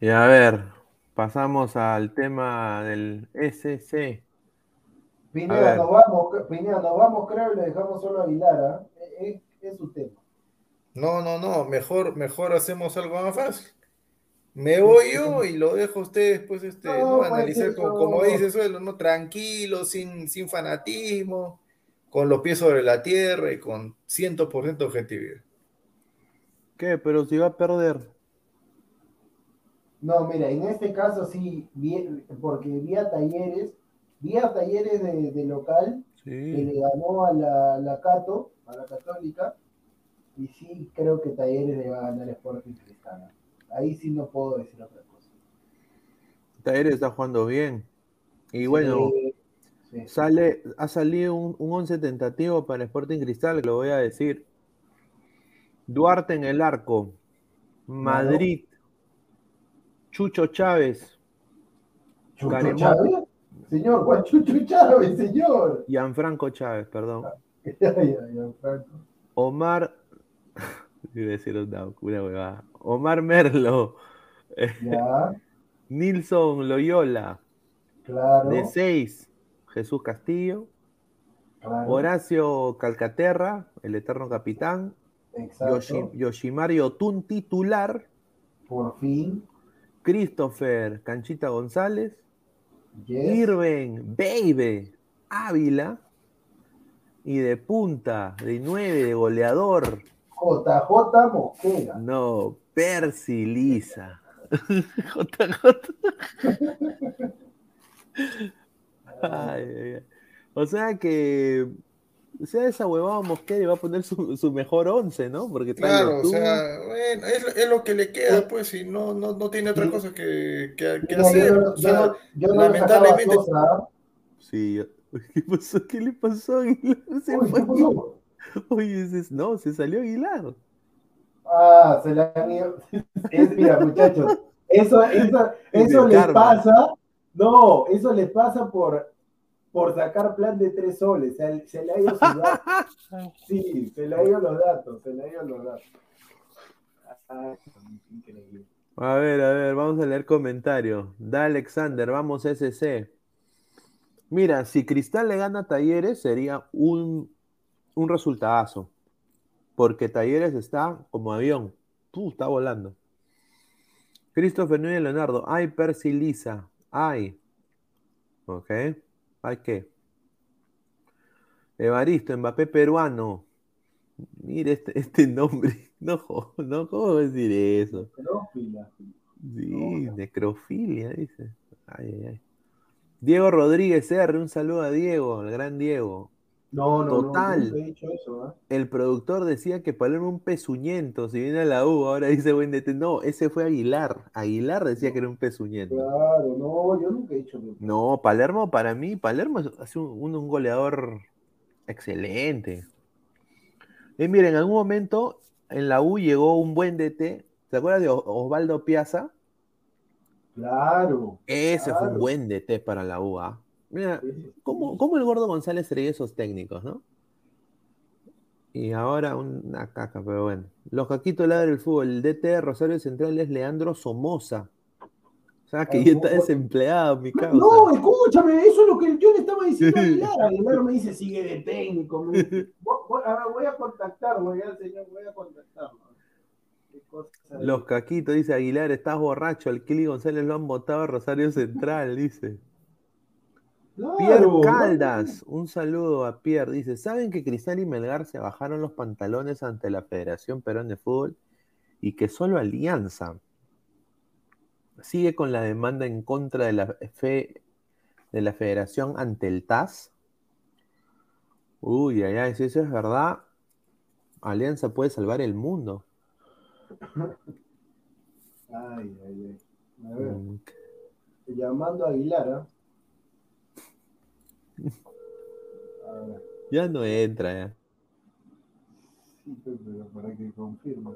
Y a ver, pasamos al tema del SC. Pineda, nos vamos, Pineda, nos vamos, creo, y le dejamos solo a Aguilar, ¿ah? Es, es su tema. No, no, no, mejor, mejor hacemos algo más fácil. Me voy yo y lo dejo a ustedes, pues, este, No, ¿no? pues, analizar como, como dice Suelo, ¿no? Tranquilo, sin, sin fanatismo, con los pies sobre la tierra y con 100% objetividad. ¿Qué? Pero si va a perder. No, mira, en este caso sí, porque vi a Talleres, vi a Talleres de, de local, que le ganó a la, la Cato, a la Católica, y sí creo que Talleres le va a ganar Sporting Cristal. Ahí sí no puedo decir otra cosa. Talleres está jugando bien. Y bueno, Sí, sale, ha salido un, un 11 tentativo para Sporting Cristal, que lo voy a decir. Duarte en el arco. Madrid. Chucho Chávez. Chucho. Chávez, Señor, Guachucho Chávez, señor. Gianfranco Chávez, perdón. (laughs) Omar. Iba a decir una, huevada. Omar Merlo. (laughs) Ya, Nilson Loyola. claro. De 6. Jesús Castillo. claro, Horacio Calcaterra, el eterno capitán. Exacto. Yoshi- Yoshimari Otun titular. Por fin. Christopher Canchita González. Yes. Irving Baby Ávila. Y de punta, de 9, de goleador. JJ Mosquera. No, Percy Lisa. (laughs) JJ. Ay, ay, ay. O sea que. O sea, esa huevada Mosquera va a poner su, su mejor once, ¿no? Porque Claro, o sea, bueno, es, lo- es lo que le queda, pues, y no, no, no tiene otra cosa que, que- hacer. yo, no- O sea, yo le lamentablemente-. Sí. (laughs) ¿Qué pasó? ¿Qué le pasó? (laughs) Se Uy, fue. ¿qué pasó? (laughs) Oye, no, se salió Aguilar. Ah, se la han ido. (laughs) Es, mira, (laughs) muchachos, eso, eso, Es eso del le karma. pasa, no, eso le pasa por, por sacar plan de tres soles. Se, se le ha ido sus datos. Sí, se le ha ido los datos, se le ha ido los datos. Ah, increíble. A ver, a ver, vamos a leer comentarios. Da Alexander, vamos SC. Mira, si Cristal le gana a Talleres sería un, un resultadazo. Porque Talleres está como avión. Está volando. Christopher Núñez Leonardo. Ay, Percy Lisa. Ay. Ok. Ay, ¿qué? Evaristo, Mbappé peruano. Mire este, (laughs) este nombre. No, no, ¿cómo decir eso? Necrófila. Sí, necrofilia, dice. Ay, ay, ay. Diego Rodríguez R, un saludo a Diego, el gran Diego. No, no, Total. no, nunca he dicho eso, ¿ah? El productor decía que Palermo un pezuñento, si viene a la U, ahora dice buen DT. No, ese fue Aguilar. Aguilar decía que era un pezuñento. Claro, no, yo nunca he dicho que. No, Palermo para mí, Palermo es un, goleador excelente. Y miren, en algún momento en la U llegó un buen DT. ¿Se acuerdan de Osvaldo Piazza? Claro. Ese fue un buen DT para la U. ¿ah? Mira, ¿cómo, el gordo González traía esos técnicos, no? Y ahora una caca, pero bueno. Los caquitos ladran el fútbol. El DT de Rosario Central es Leandro Somoza. O sea, que ya está no. desempleado, mi causa. No, escúchame, eso es lo que yo le estaba diciendo a Aguilar. Aguilar me dice, sigue de técnico. Me dice, (laughs) voy, voy- a voy a contactarlo, ya, señor, voy a contactarlo. Los caquitos, dice Aguilar, estás borracho. Al Kili González lo han votado a Rosario Central, dice. Claro, Pierre. Caldas, un saludo a Pierre. Dice: ¿Saben que Cristal y Melgar se bajaron los pantalones ante la Federación Perón de Fútbol y que solo Alianza sigue con la demanda en contra de la, fe, de la Federación ante el TAS? Uy, ay, ay, si eso es verdad, Alianza puede salvar el mundo. Ay, ay, ay. A ver, Mm, llamando a Aguilar, ¿ah? Ya no entra, ya. sí, pero pero para que confirme.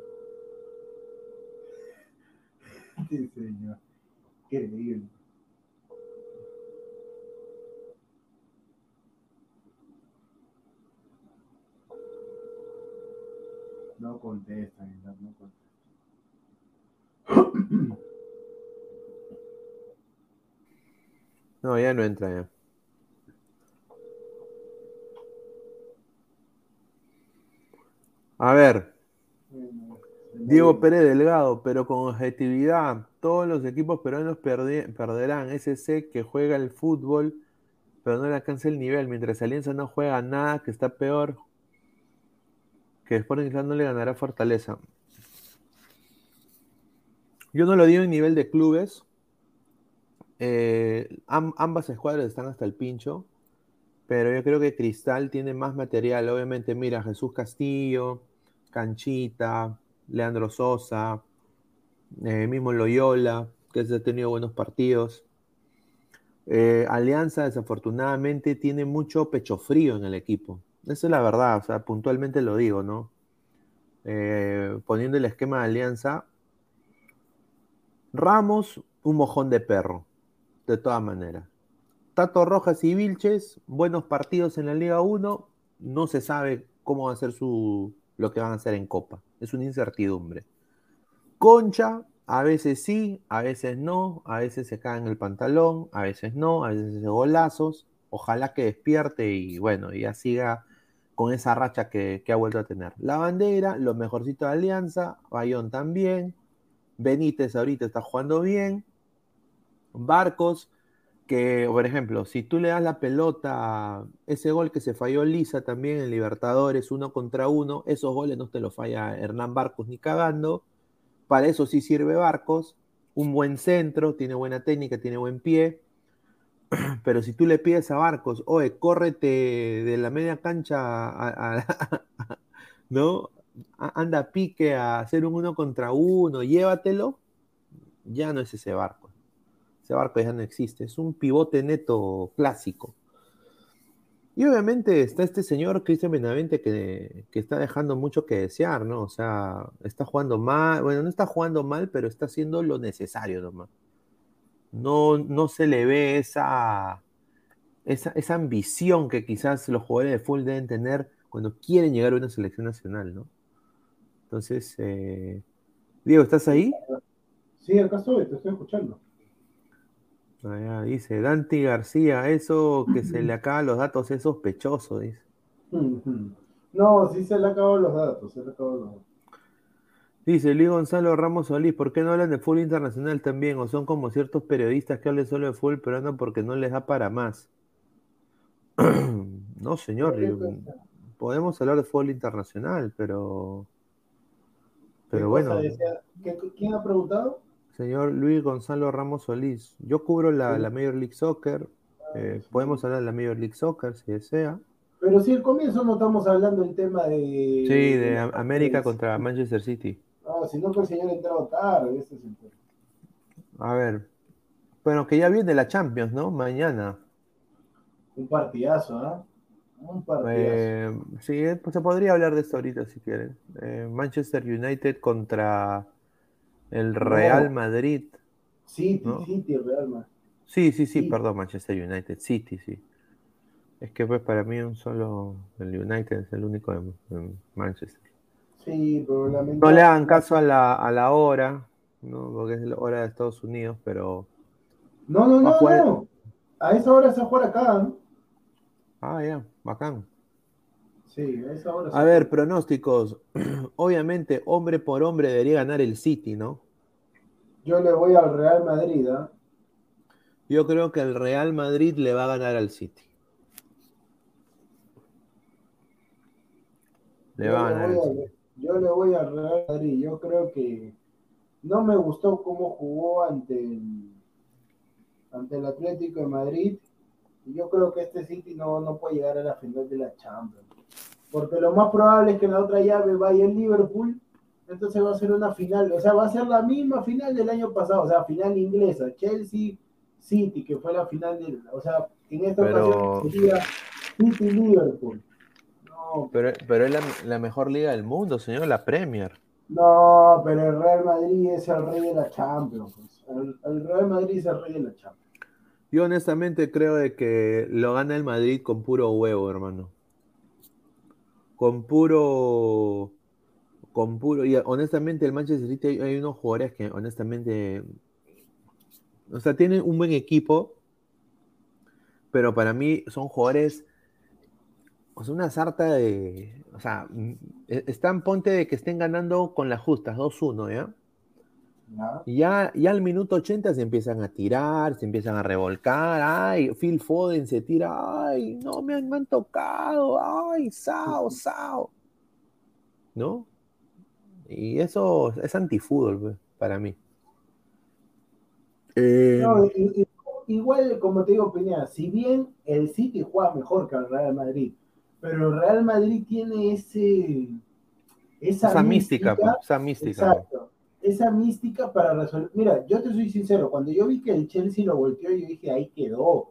Sí, señor. Qué increíble. No contesta, no contesta. (clears throat) No, ya no entra, ya. A ver, Diego Pérez Delgado, pero con objetividad, todos los equipos peruanos perderán. SC que juega el fútbol, pero no le alcanza el nivel, mientras Alianza no juega nada, que está peor, que Sporting Cristal no le ganará Fortaleza. Yo no lo digo en nivel de clubes. Eh, am- ambas escuadras están hasta el pincho, pero yo creo que Cristal tiene más material. Obviamente, mira, Jesús Castillo, Canchita, Leandro Sosa, eh, mismo Loyola, que ha tenido buenos partidos. Eh, Alianza, desafortunadamente, tiene mucho pecho frío en el equipo. Esa es la verdad, o sea, puntualmente lo digo, ¿no? Eh, poniendo el esquema de Alianza, Ramos, un mojón de perro, de todas maneras. Tato Rojas y Vilches, buenos partidos en la Liga 1, no se sabe cómo va a ser su, lo que van a hacer en Copa. Es una incertidumbre. Concha, a veces sí, a veces no, a veces se cae en el pantalón, a veces no, a veces hace golazos. Ojalá que despierte y bueno, ya siga con esa racha que, ha vuelto a tener. La bandera, lo mejorcito de Alianza, Bayón también, Benítez ahorita está jugando bien, Barcos, que por ejemplo, si tú le das la pelota, ese gol que se falló Lisa también en Libertadores, uno contra uno, esos goles no te los falla Hernán Barcos ni cagando, para eso sí sirve Barcos, un buen centro, tiene buena técnica, tiene buen pie, (clears throat) pero si tú le pides a Barcos, oye, córrete de la media cancha a, a, ¿no? Anda a pique a hacer un uno contra uno, llévatelo, ya no es ese barco. Ese barco ya no existe, es un pivote neto clásico. Y obviamente está este señor Cristian Benavente que, que, está dejando mucho que desear, ¿no? O sea, está jugando mal, bueno, no está jugando mal, pero está haciendo lo necesario nomás. No, no se le ve esa, esa, esa ambición que quizás los jugadores de fútbol deben tener cuando quieren llegar a una selección nacional, ¿no? Entonces, eh... Diego, ¿estás ahí? Sí, acá estoy, te estoy escuchando. Allá dice Dante García, eso que se le (clears throat) acaban los datos es sospechoso, dice. (laughs) No, sí se le acaban los datos, se le acaban los datos. Dice Luis Gonzalo Ramos Solís, ¿por qué no hablan de fútbol internacional también? O son como ciertos periodistas que hablan solo de fútbol peruano porque no les da para más. (clears throat) no, señor, podemos hablar de fútbol internacional, pero... Pero bueno. Decía? ¿Quién ha preguntado? Señor Luis Gonzalo Ramos Solís. Yo cubro la, la Major League Soccer. Eh, podemos hablar de la Major League Soccer si desea. Pero si al comienzo no estamos hablando del tema de. Sí, de América contra Manchester City. Ah, si no que el señor entrado tarde, ese es el tema. A ver. Bueno, que ya viene la Champions, ¿no? Mañana. Un partidazo, ¿ah? ¿eh? Un partidazo. Eh, sí, pues se podría hablar de esto ahorita si quieren. Eh, Manchester United contra el Real No. Madrid. City, ¿no? City, Real Madrid. Sí, sí, sí, perdón, Manchester United, City, sí. Es que pues para mí un solo el United es el único de, de Manchester. Sí, pero No le hagan caso a la, a la hora, ¿no? Porque es la hora de Estados Unidos, pero. No, no, Va a no, jugar- no. A esa hora se juega acá, ¿no? Ah, ya, bacán. Sí, a esa hora se A ver, pronósticos. (clears throat) Obviamente, hombre por hombre debería ganar el City, ¿no? Yo le voy al Real Madrid, ¿ah? Yo creo que el Real Madrid le va a ganar al City. Le Yo va a le ganar voy al al- City. Yo le voy al Real Madrid. Yo creo que no me gustó cómo jugó ante el, ante el Atlético de Madrid. Yo creo que este City no, no puede llegar a la final de la Champions. Porque lo más probable es que en la otra llave vaya el Liverpool. Entonces va a ser una final, o sea, va a ser la misma final del año pasado, o sea, final inglesa, Chelsea City, que fue la final del, o sea, en esta Pero- ocasión sería City Liverpool. No, Pero, pero es la, la mejor liga del mundo, señor, la Premier. No, pero el Real Madrid es el rey de la Champions. pues. El, el Real Madrid es el rey de la Champions. Yo honestamente creo de que lo gana el Madrid con puro huevo, hermano. Con puro. Con puro. Y honestamente, el Manchester City hay, unos jugadores que honestamente. O sea, tienen un buen equipo. Pero para mí son jugadores. O sea, una sarta de. O sea, e- están ponte de que estén ganando con las justas, 2-1, ¿ya? ¿Ya? Y ya, ya al minuto 80 se empiezan a tirar, se empiezan a revolcar, ay, Phil Foden se tira, ay, no me han, me han tocado, ay, Sao, (laughs) Sao. ¿No? Y eso es antifútbol pues, para mí. Eh, No, igual, como te digo, Pineda, si bien el City juega mejor que el Real Madrid, pero el Real Madrid tiene ese, esa, esa mística, pues, esa mística. pues. Exacto. Esa mística para resolver. Mira, yo te soy sincero, cuando yo vi que el Chelsea lo volteó, yo dije, ahí quedó,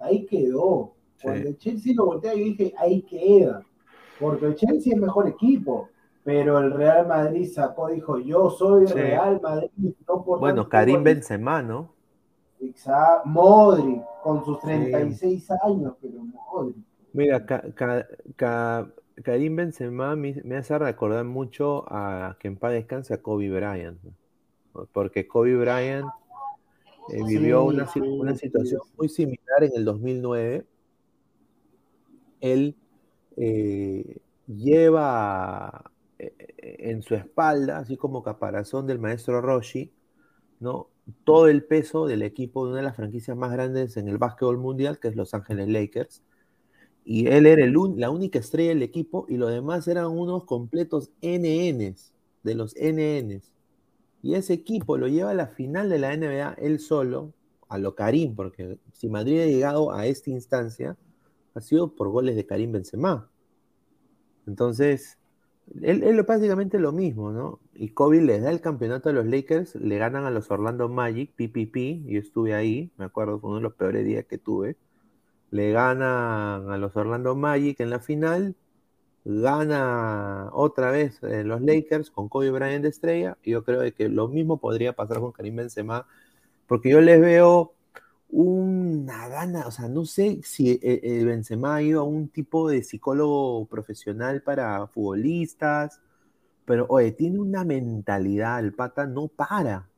ahí quedó. Cuando Sí. el Chelsea lo voltea, yo dije, ahí queda. Porque el Chelsea es mejor equipo, pero el Real Madrid sacó, dijo, yo soy Sí. Real Madrid. no por Bueno, Karim Benzema, ¿no? Exacto. Modric, con sus 36 años, pero Modric. Mira, Karim Benzema me, me, hace recordar mucho a que en paz descanse a Kobe Bryant. Porque Kobe Bryant eh, vivió una, una, situación muy similar en el 2009. Él eh, lleva eh, en su espalda, así como caparazón del maestro Roshi, ¿no? todo el peso del equipo de una de las franquicias más grandes en el básquetbol mundial, que es Los Ángeles Lakers. Y él era el la única estrella del equipo y los demás eran unos completos NNs, de los NNs. Y ese equipo lo lleva a la final de la NBA él solo, a lo Karim, porque si Madrid ha llegado a esta instancia, ha sido por goles de Karim Benzema. Entonces, él, es básicamente lo mismo, ¿no? Y Kobe les da el campeonato a los Lakers, le ganan a los Orlando Magic, PPP, yo estuve ahí, me acuerdo, fue uno de los peores días que tuve. Le ganan a los Orlando Magic en la final, gana otra vez eh, los Lakers con Kobe Bryant de estrella, y yo creo que lo mismo podría pasar con Karim Benzema, porque yo les veo una gana, o sea, no sé si eh, eh, Benzema ha ido a un tipo de psicólogo profesional para futbolistas, pero oye, tiene una mentalidad, el pata no para,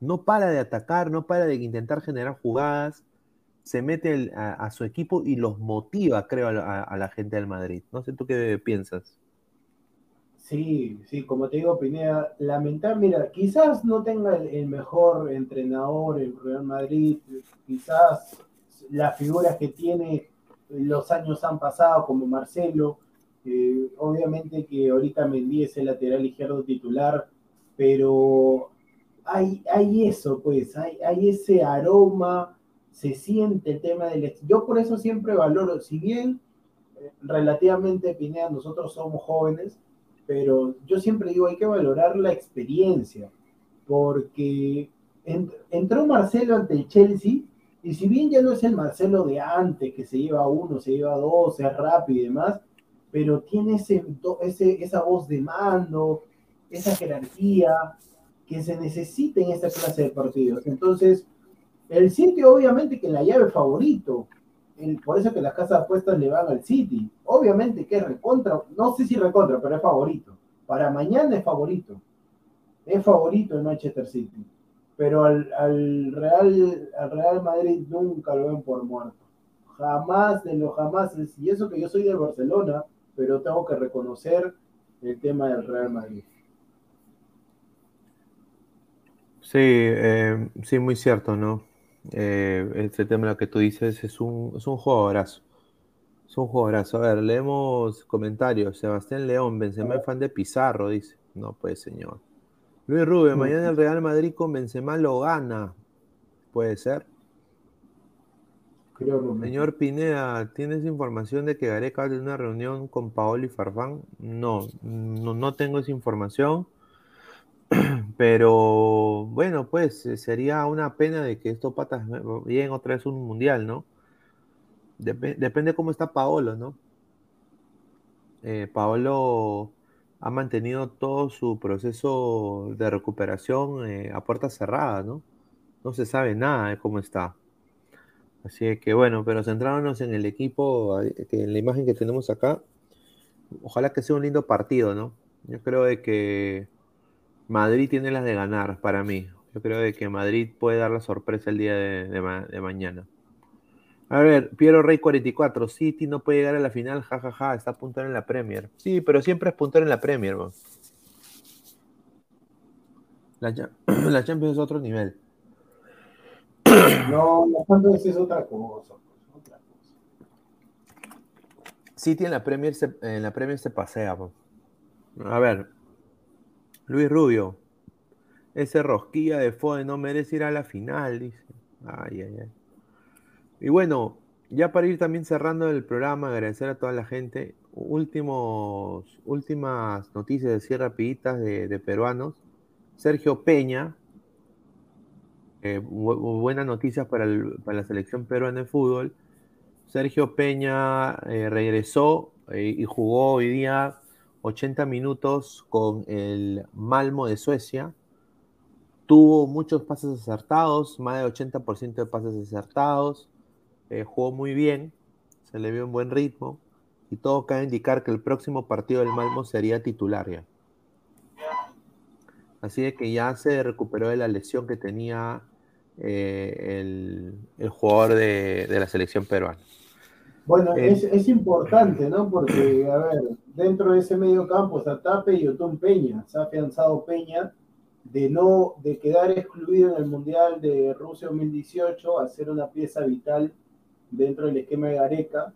no para de atacar, no para de intentar generar jugadas, se mete a, su equipo y los motiva, creo, a la gente del Madrid. No sé tú qué piensas. Sí, sí, como te digo, Pineda, lamentable, mira, quizás no tenga el, mejor entrenador el Real Madrid, quizás las figuras que tiene los años han pasado, como Marcelo, eh, obviamente que ahorita Mendy es el lateral izquierdo titular, pero hay, hay eso, pues, hay, hay ese aroma, se siente el tema del... Yo por eso siempre valoro, si bien eh, relativamente, Pineda, nosotros somos jóvenes, pero yo siempre digo, hay que valorar la experiencia, porque entró Marcelo ante el Chelsea, y si bien ya no es el Marcelo de antes, que se lleva uno, se lleva dos, es rápido y demás, pero tiene ese, ese, esa voz de mando, esa jerarquía que se necesita en esta clase de partidos. Entonces, el City obviamente que la llave favorito, por eso que las casas apuestas le van al City. Obviamente que es recontra, no sé si recontra, pero es favorito. Para mañana es favorito. Es favorito el Manchester City. Pero al, Real, al Real Madrid nunca lo ven por muerto. Jamás de lo jamás. Y eso que yo soy de Barcelona, pero tengo que reconocer el tema del Real Madrid. Sí, eh, sí, muy cierto, ¿no? Eh, este tema que tú dices es un, es un jugadorazo. Es un jugadorazo. A ver, leemos comentarios. Sebastián León, Benzema es fan de Pizarro, dice. No, pues, señor. Luis Rubén, mañana el Real Madrid con Benzema lo gana. Puede ser. Señor Pineda, ¿tienes información de que Gareca tener una reunión con Paolo y Farfán? No, no, no tengo esa información. (clears throat) Pero bueno, pues eh, sería una pena de que estos patas lleguen otra vez un mundial, ¿no? depende cómo está Paolo, ¿no? Eh, Paolo ha mantenido todo su proceso de recuperación eh, a puerta cerrada, ¿no? No se sabe nada de cómo está. Así que bueno, pero centrándonos en el equipo, en la imagen que tenemos acá, ojalá que sea un lindo partido, ¿no? Yo creo de que Madrid tiene las de ganar para mí. Yo creo que Madrid puede dar la sorpresa el día de, mañana. A ver, Piero Rey 44, City no puede llegar a la final, jajaja, está puntero en la Premier. Sí, pero siempre es puntero en la Premier, (clears throat) La, Champions es otro nivel. No, la Champions es otra cosa. Otra City en la Premier se, en la Premier se pasea. A ver, Luis Rubio, ese rosquilla de Fode no merece ir a la final, dice. Ay, ay, ay. Y bueno, ya para ir también cerrando el programa, agradecer a toda la gente. Últimos, últimas noticias así rapiditas de, peruanos. Sergio Peña, eh, buenas noticias para, la selección peruana de fútbol. Sergio Peña eh, regresó eh, y jugó hoy día 80 minutos con el Malmo de Suecia. tuvo muchos pases acertados, más de 80% de pases acertados, eh, jugó muy bien, se le vio un buen ritmo y todo cabe indicar que el próximo partido del Malmo sería titular ya. Así de que ya se recuperó de la lesión que tenía eh, el, el, jugador de, de, la selección peruana. Bueno, eh, es, es, importante, ¿no? Porque, a ver, dentro de ese medio campo está Tape y Otón Peña. Se ha afianzado Peña de no de quedar excluido en el Mundial de Rusia 2018 a ser una pieza vital dentro del esquema de Gareca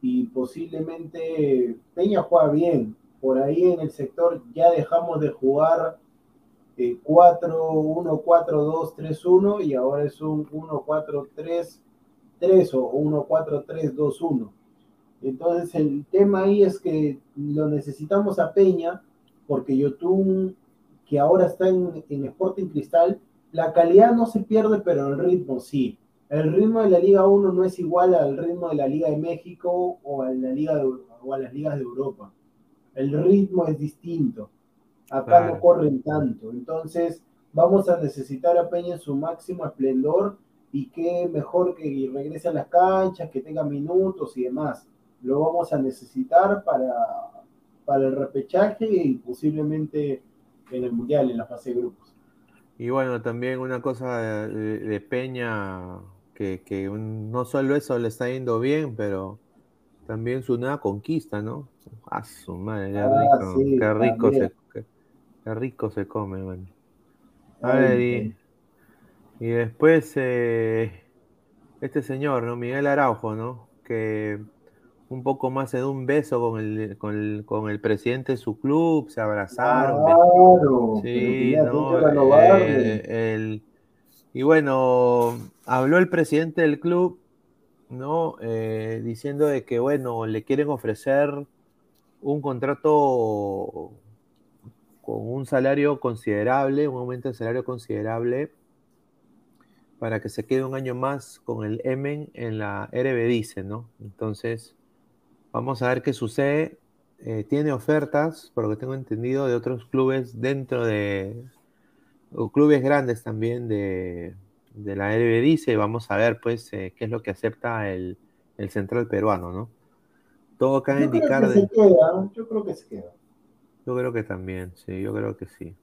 y posiblemente Peña juega bien. Por ahí en el sector ya dejamos de jugar 4, 1, 4, 2, 3, 1 y ahora es un 1, 4, 3, 3 o 1, 4, 3, 2, 1. Entonces el tema ahí es que lo necesitamos a Peña porque Yotun, que ahora está en, en Sporting Cristal, la calidad no se pierde, pero el ritmo sí. El ritmo de la Liga 1 no es igual al ritmo de la Liga de México o a, la Liga de, o a las ligas de Europa. El ritmo es distinto. Acá no corren tanto. Entonces, vamos a necesitar a Peña en su máximo esplendor y que mejor que regrese a las canchas, que tenga minutos y demás. Lo vamos a necesitar para, para el repechaje y posiblemente en el Mundial, en la fase de grupos. Y bueno, también una cosa de, de Peña, que, que un, no solo eso le está yendo bien, pero también su nueva conquista, ¿no? A su madre, qué Ah, rico, sí, qué rico se, qué, qué rico se come, man. A ver, y, y después eh, este señor, ¿no? Miguel Araujo, ¿no? Que un poco más se da un beso con el, con el, con el presidente de su club, se abrazaron. Claro, Sí, no, eh, el- y bueno, habló el presidente del club, ¿no? Eh, diciendo de que, bueno, le quieren ofrecer un contrato con un salario considerable, un aumento de salario considerable, para que se quede un año más con el Emen en la Eredivisie, ¿no? Entonces, vamos a ver qué sucede. Eh, tiene ofertas, por lo que tengo entendido, de otros clubes dentro de, o clubes grandes también de, de la Eredivisie. Vamos a ver, pues, eh, qué es lo que acepta el, el central peruano, ¿no? Todo cabe Yo creo indicar que de... se queda, yo creo que se queda. Yo creo que también, sí, yo creo que sí.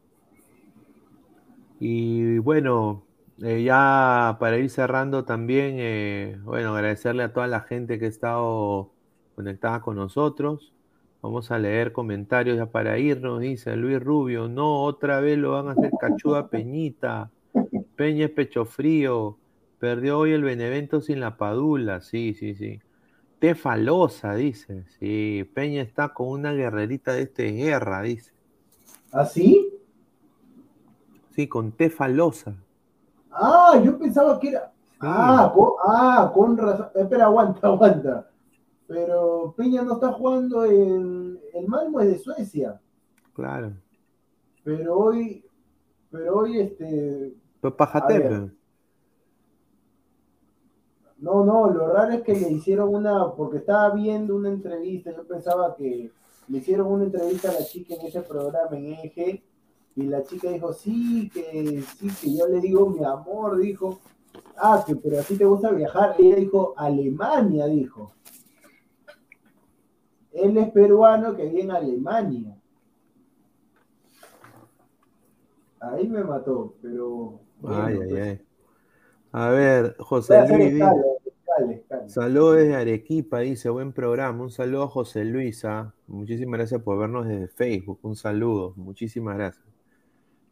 Y bueno, eh, ya para ir cerrando también, eh, bueno, agradecerle a toda la gente que ha estado conectada con nosotros. Vamos a leer comentarios ya para irnos. Dice Luis Rubio, no, otra vez lo van a hacer cachuda Peñita. Peña es pecho frío. Perdió hoy el Benevento sin la Padula. Sí, sí, sí. Tefalosa, dice. Sí, Peña está con una guerrerita de este guerra, dice. ¿Ah, sí? Sí, con Tefalosa. Ah, yo pensaba que era. Ah, con, ah, con razón. Espera, aguanta, (laughs) aguanta. Pero Peña no está jugando en. El Malmo es de Suecia. Claro. Pero hoy. Pero hoy, este. Ver. No, no, lo raro es que le hicieron una. Porque estaba viendo una entrevista. Yo pensaba que le hicieron una entrevista a la chica en ese programa en Eje. Y la chica dijo, sí, que sí, que yo le digo mi amor, dijo. Ah, que pero a ti te gusta viajar. Ella dijo, Alemania, dijo. Él es peruano que vive en Alemania. Ahí me mató, pero. bueno, Ay, ay, pues, ay. A ver, José Luis. escala, dice- escala, escala. Saludos desde Arequipa, dice, buen programa. Un saludo a José Luisa. Muchísimas gracias por vernos desde Facebook. Un saludo, muchísimas gracias.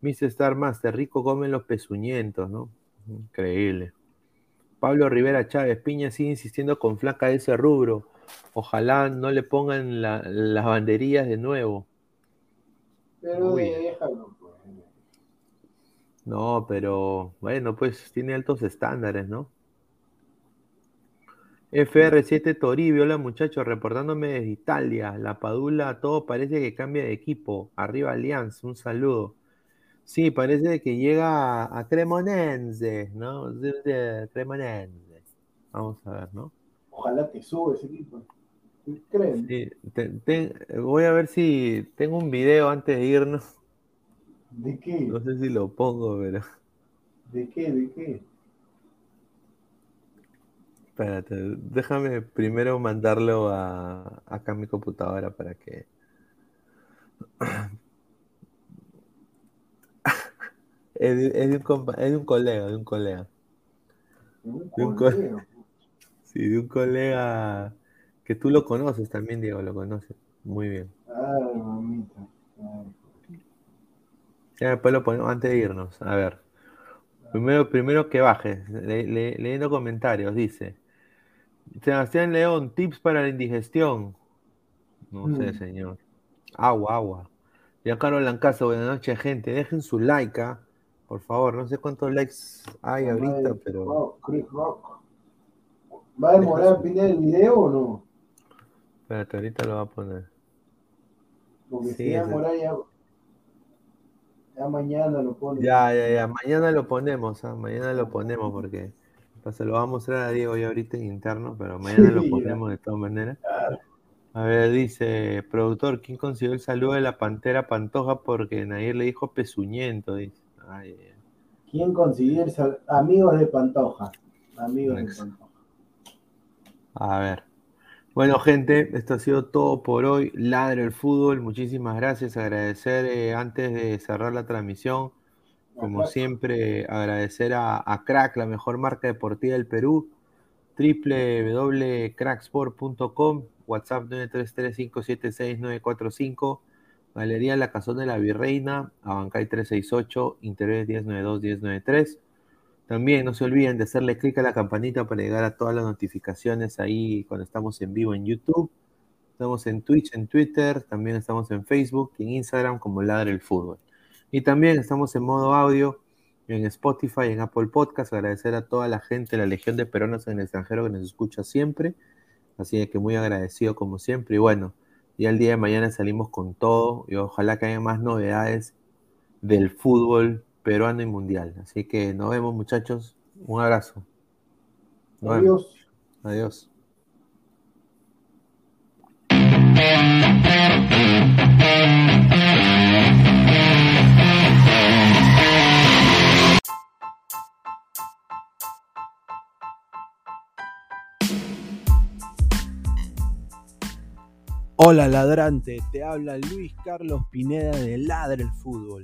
Mr. Star Master, rico comen los pezuñentos, ¿no? Increíble. Pablo Rivera Chávez, Piña sigue insistiendo con flaca de ese rubro. Ojalá no le pongan la- las banderillas de nuevo. Pero Uy. déjalo, pues. No, pero bueno, pues tiene altos estándares, ¿no? FR7 Toribio, hola muchachos, reportándome desde Italia. La Padula, todo parece que cambia de equipo. Arriba Alianza, un saludo. Sí, parece que llega a, a Cremonense, ¿no? De- de Cremonense. Vamos a ver, ¿no? Ojalá que sube ese equipo. ¿Qué creen? Sí, te- te- voy a ver si tengo un video antes de irnos. ¿De qué? No sé si lo pongo, pero. ¿De qué? ¿De qué? Espérate, déjame primero mandarlo a, acá a mi computadora para que. (coughs) Es de, es de un, es de un colega, de un colega. De un coleo. Sí, de un colega que tú lo conoces también, Diego, lo conoces. Muy bien. Ay, mamita. Ay. Ya después lo ponemos antes de irnos. A ver. Primero, primero que baje, le- le- leyendo comentarios, dice. Sebastián León, tips para la indigestión. No sé, Mm. señor. Agua, agua. Giancarlo Lancazo, buenas noches, gente. Dejen su like, ¿ah? por favor. No sé cuántos likes hay ahorita, pero. Rock, Chris Rock. ¿Va a demorar Pineda el video o no? Espérate, ahorita lo voy a poner. Porque Sí, si va a demorar ya, ya mañana lo pone. Ya, ya, ya. Mañana lo ponemos, ¿ah? Mañana lo ponemos porque pues, se lo vamos a mostrar a Diego ya ahorita en interno, pero mañana lo ya. ponemos de todas maneras. A ver, dice, productor, ¿quién consiguió el saludo de la pantera Pantoja? Porque Nair le dijo pezuñento, dice. Ay. ¿Quién consiguió el sal- Amigos de Pantoja. Amigos de Pantoja. A ver. Bueno, gente, esto ha sido todo por hoy. Ladre el fútbol. Muchísimas gracias. Agradecer eh, antes de cerrar la transmisión, como siempre, agradecer a, a Crack, la mejor marca deportiva del Perú. www.cracksport.com, WhatsApp 933-576-945, Galería La Cazón de la Virreina, Abancay 368, Interiores 1092-1093. También no se olviden de hacerle clic a la campanita para llegar a todas las notificaciones ahí cuando estamos en vivo en YouTube. Estamos en Twitch, en Twitter, también estamos en Facebook y en Instagram como Ladre el Fútbol. Y también estamos en modo audio en Spotify, en Apple Podcast. Agradecer a toda la gente, la legión de peruanos en el extranjero que nos escucha siempre. Así que muy agradecido como siempre. Y bueno, ya el día de mañana salimos con todo y ojalá que haya más novedades del fútbol peruano y mundial. Así que nos vemos muchachos. Un abrazo. Nos vemos. Adiós. Adiós. Hola ladrante, te habla Luis Carlos Pineda de Ladre el Fútbol.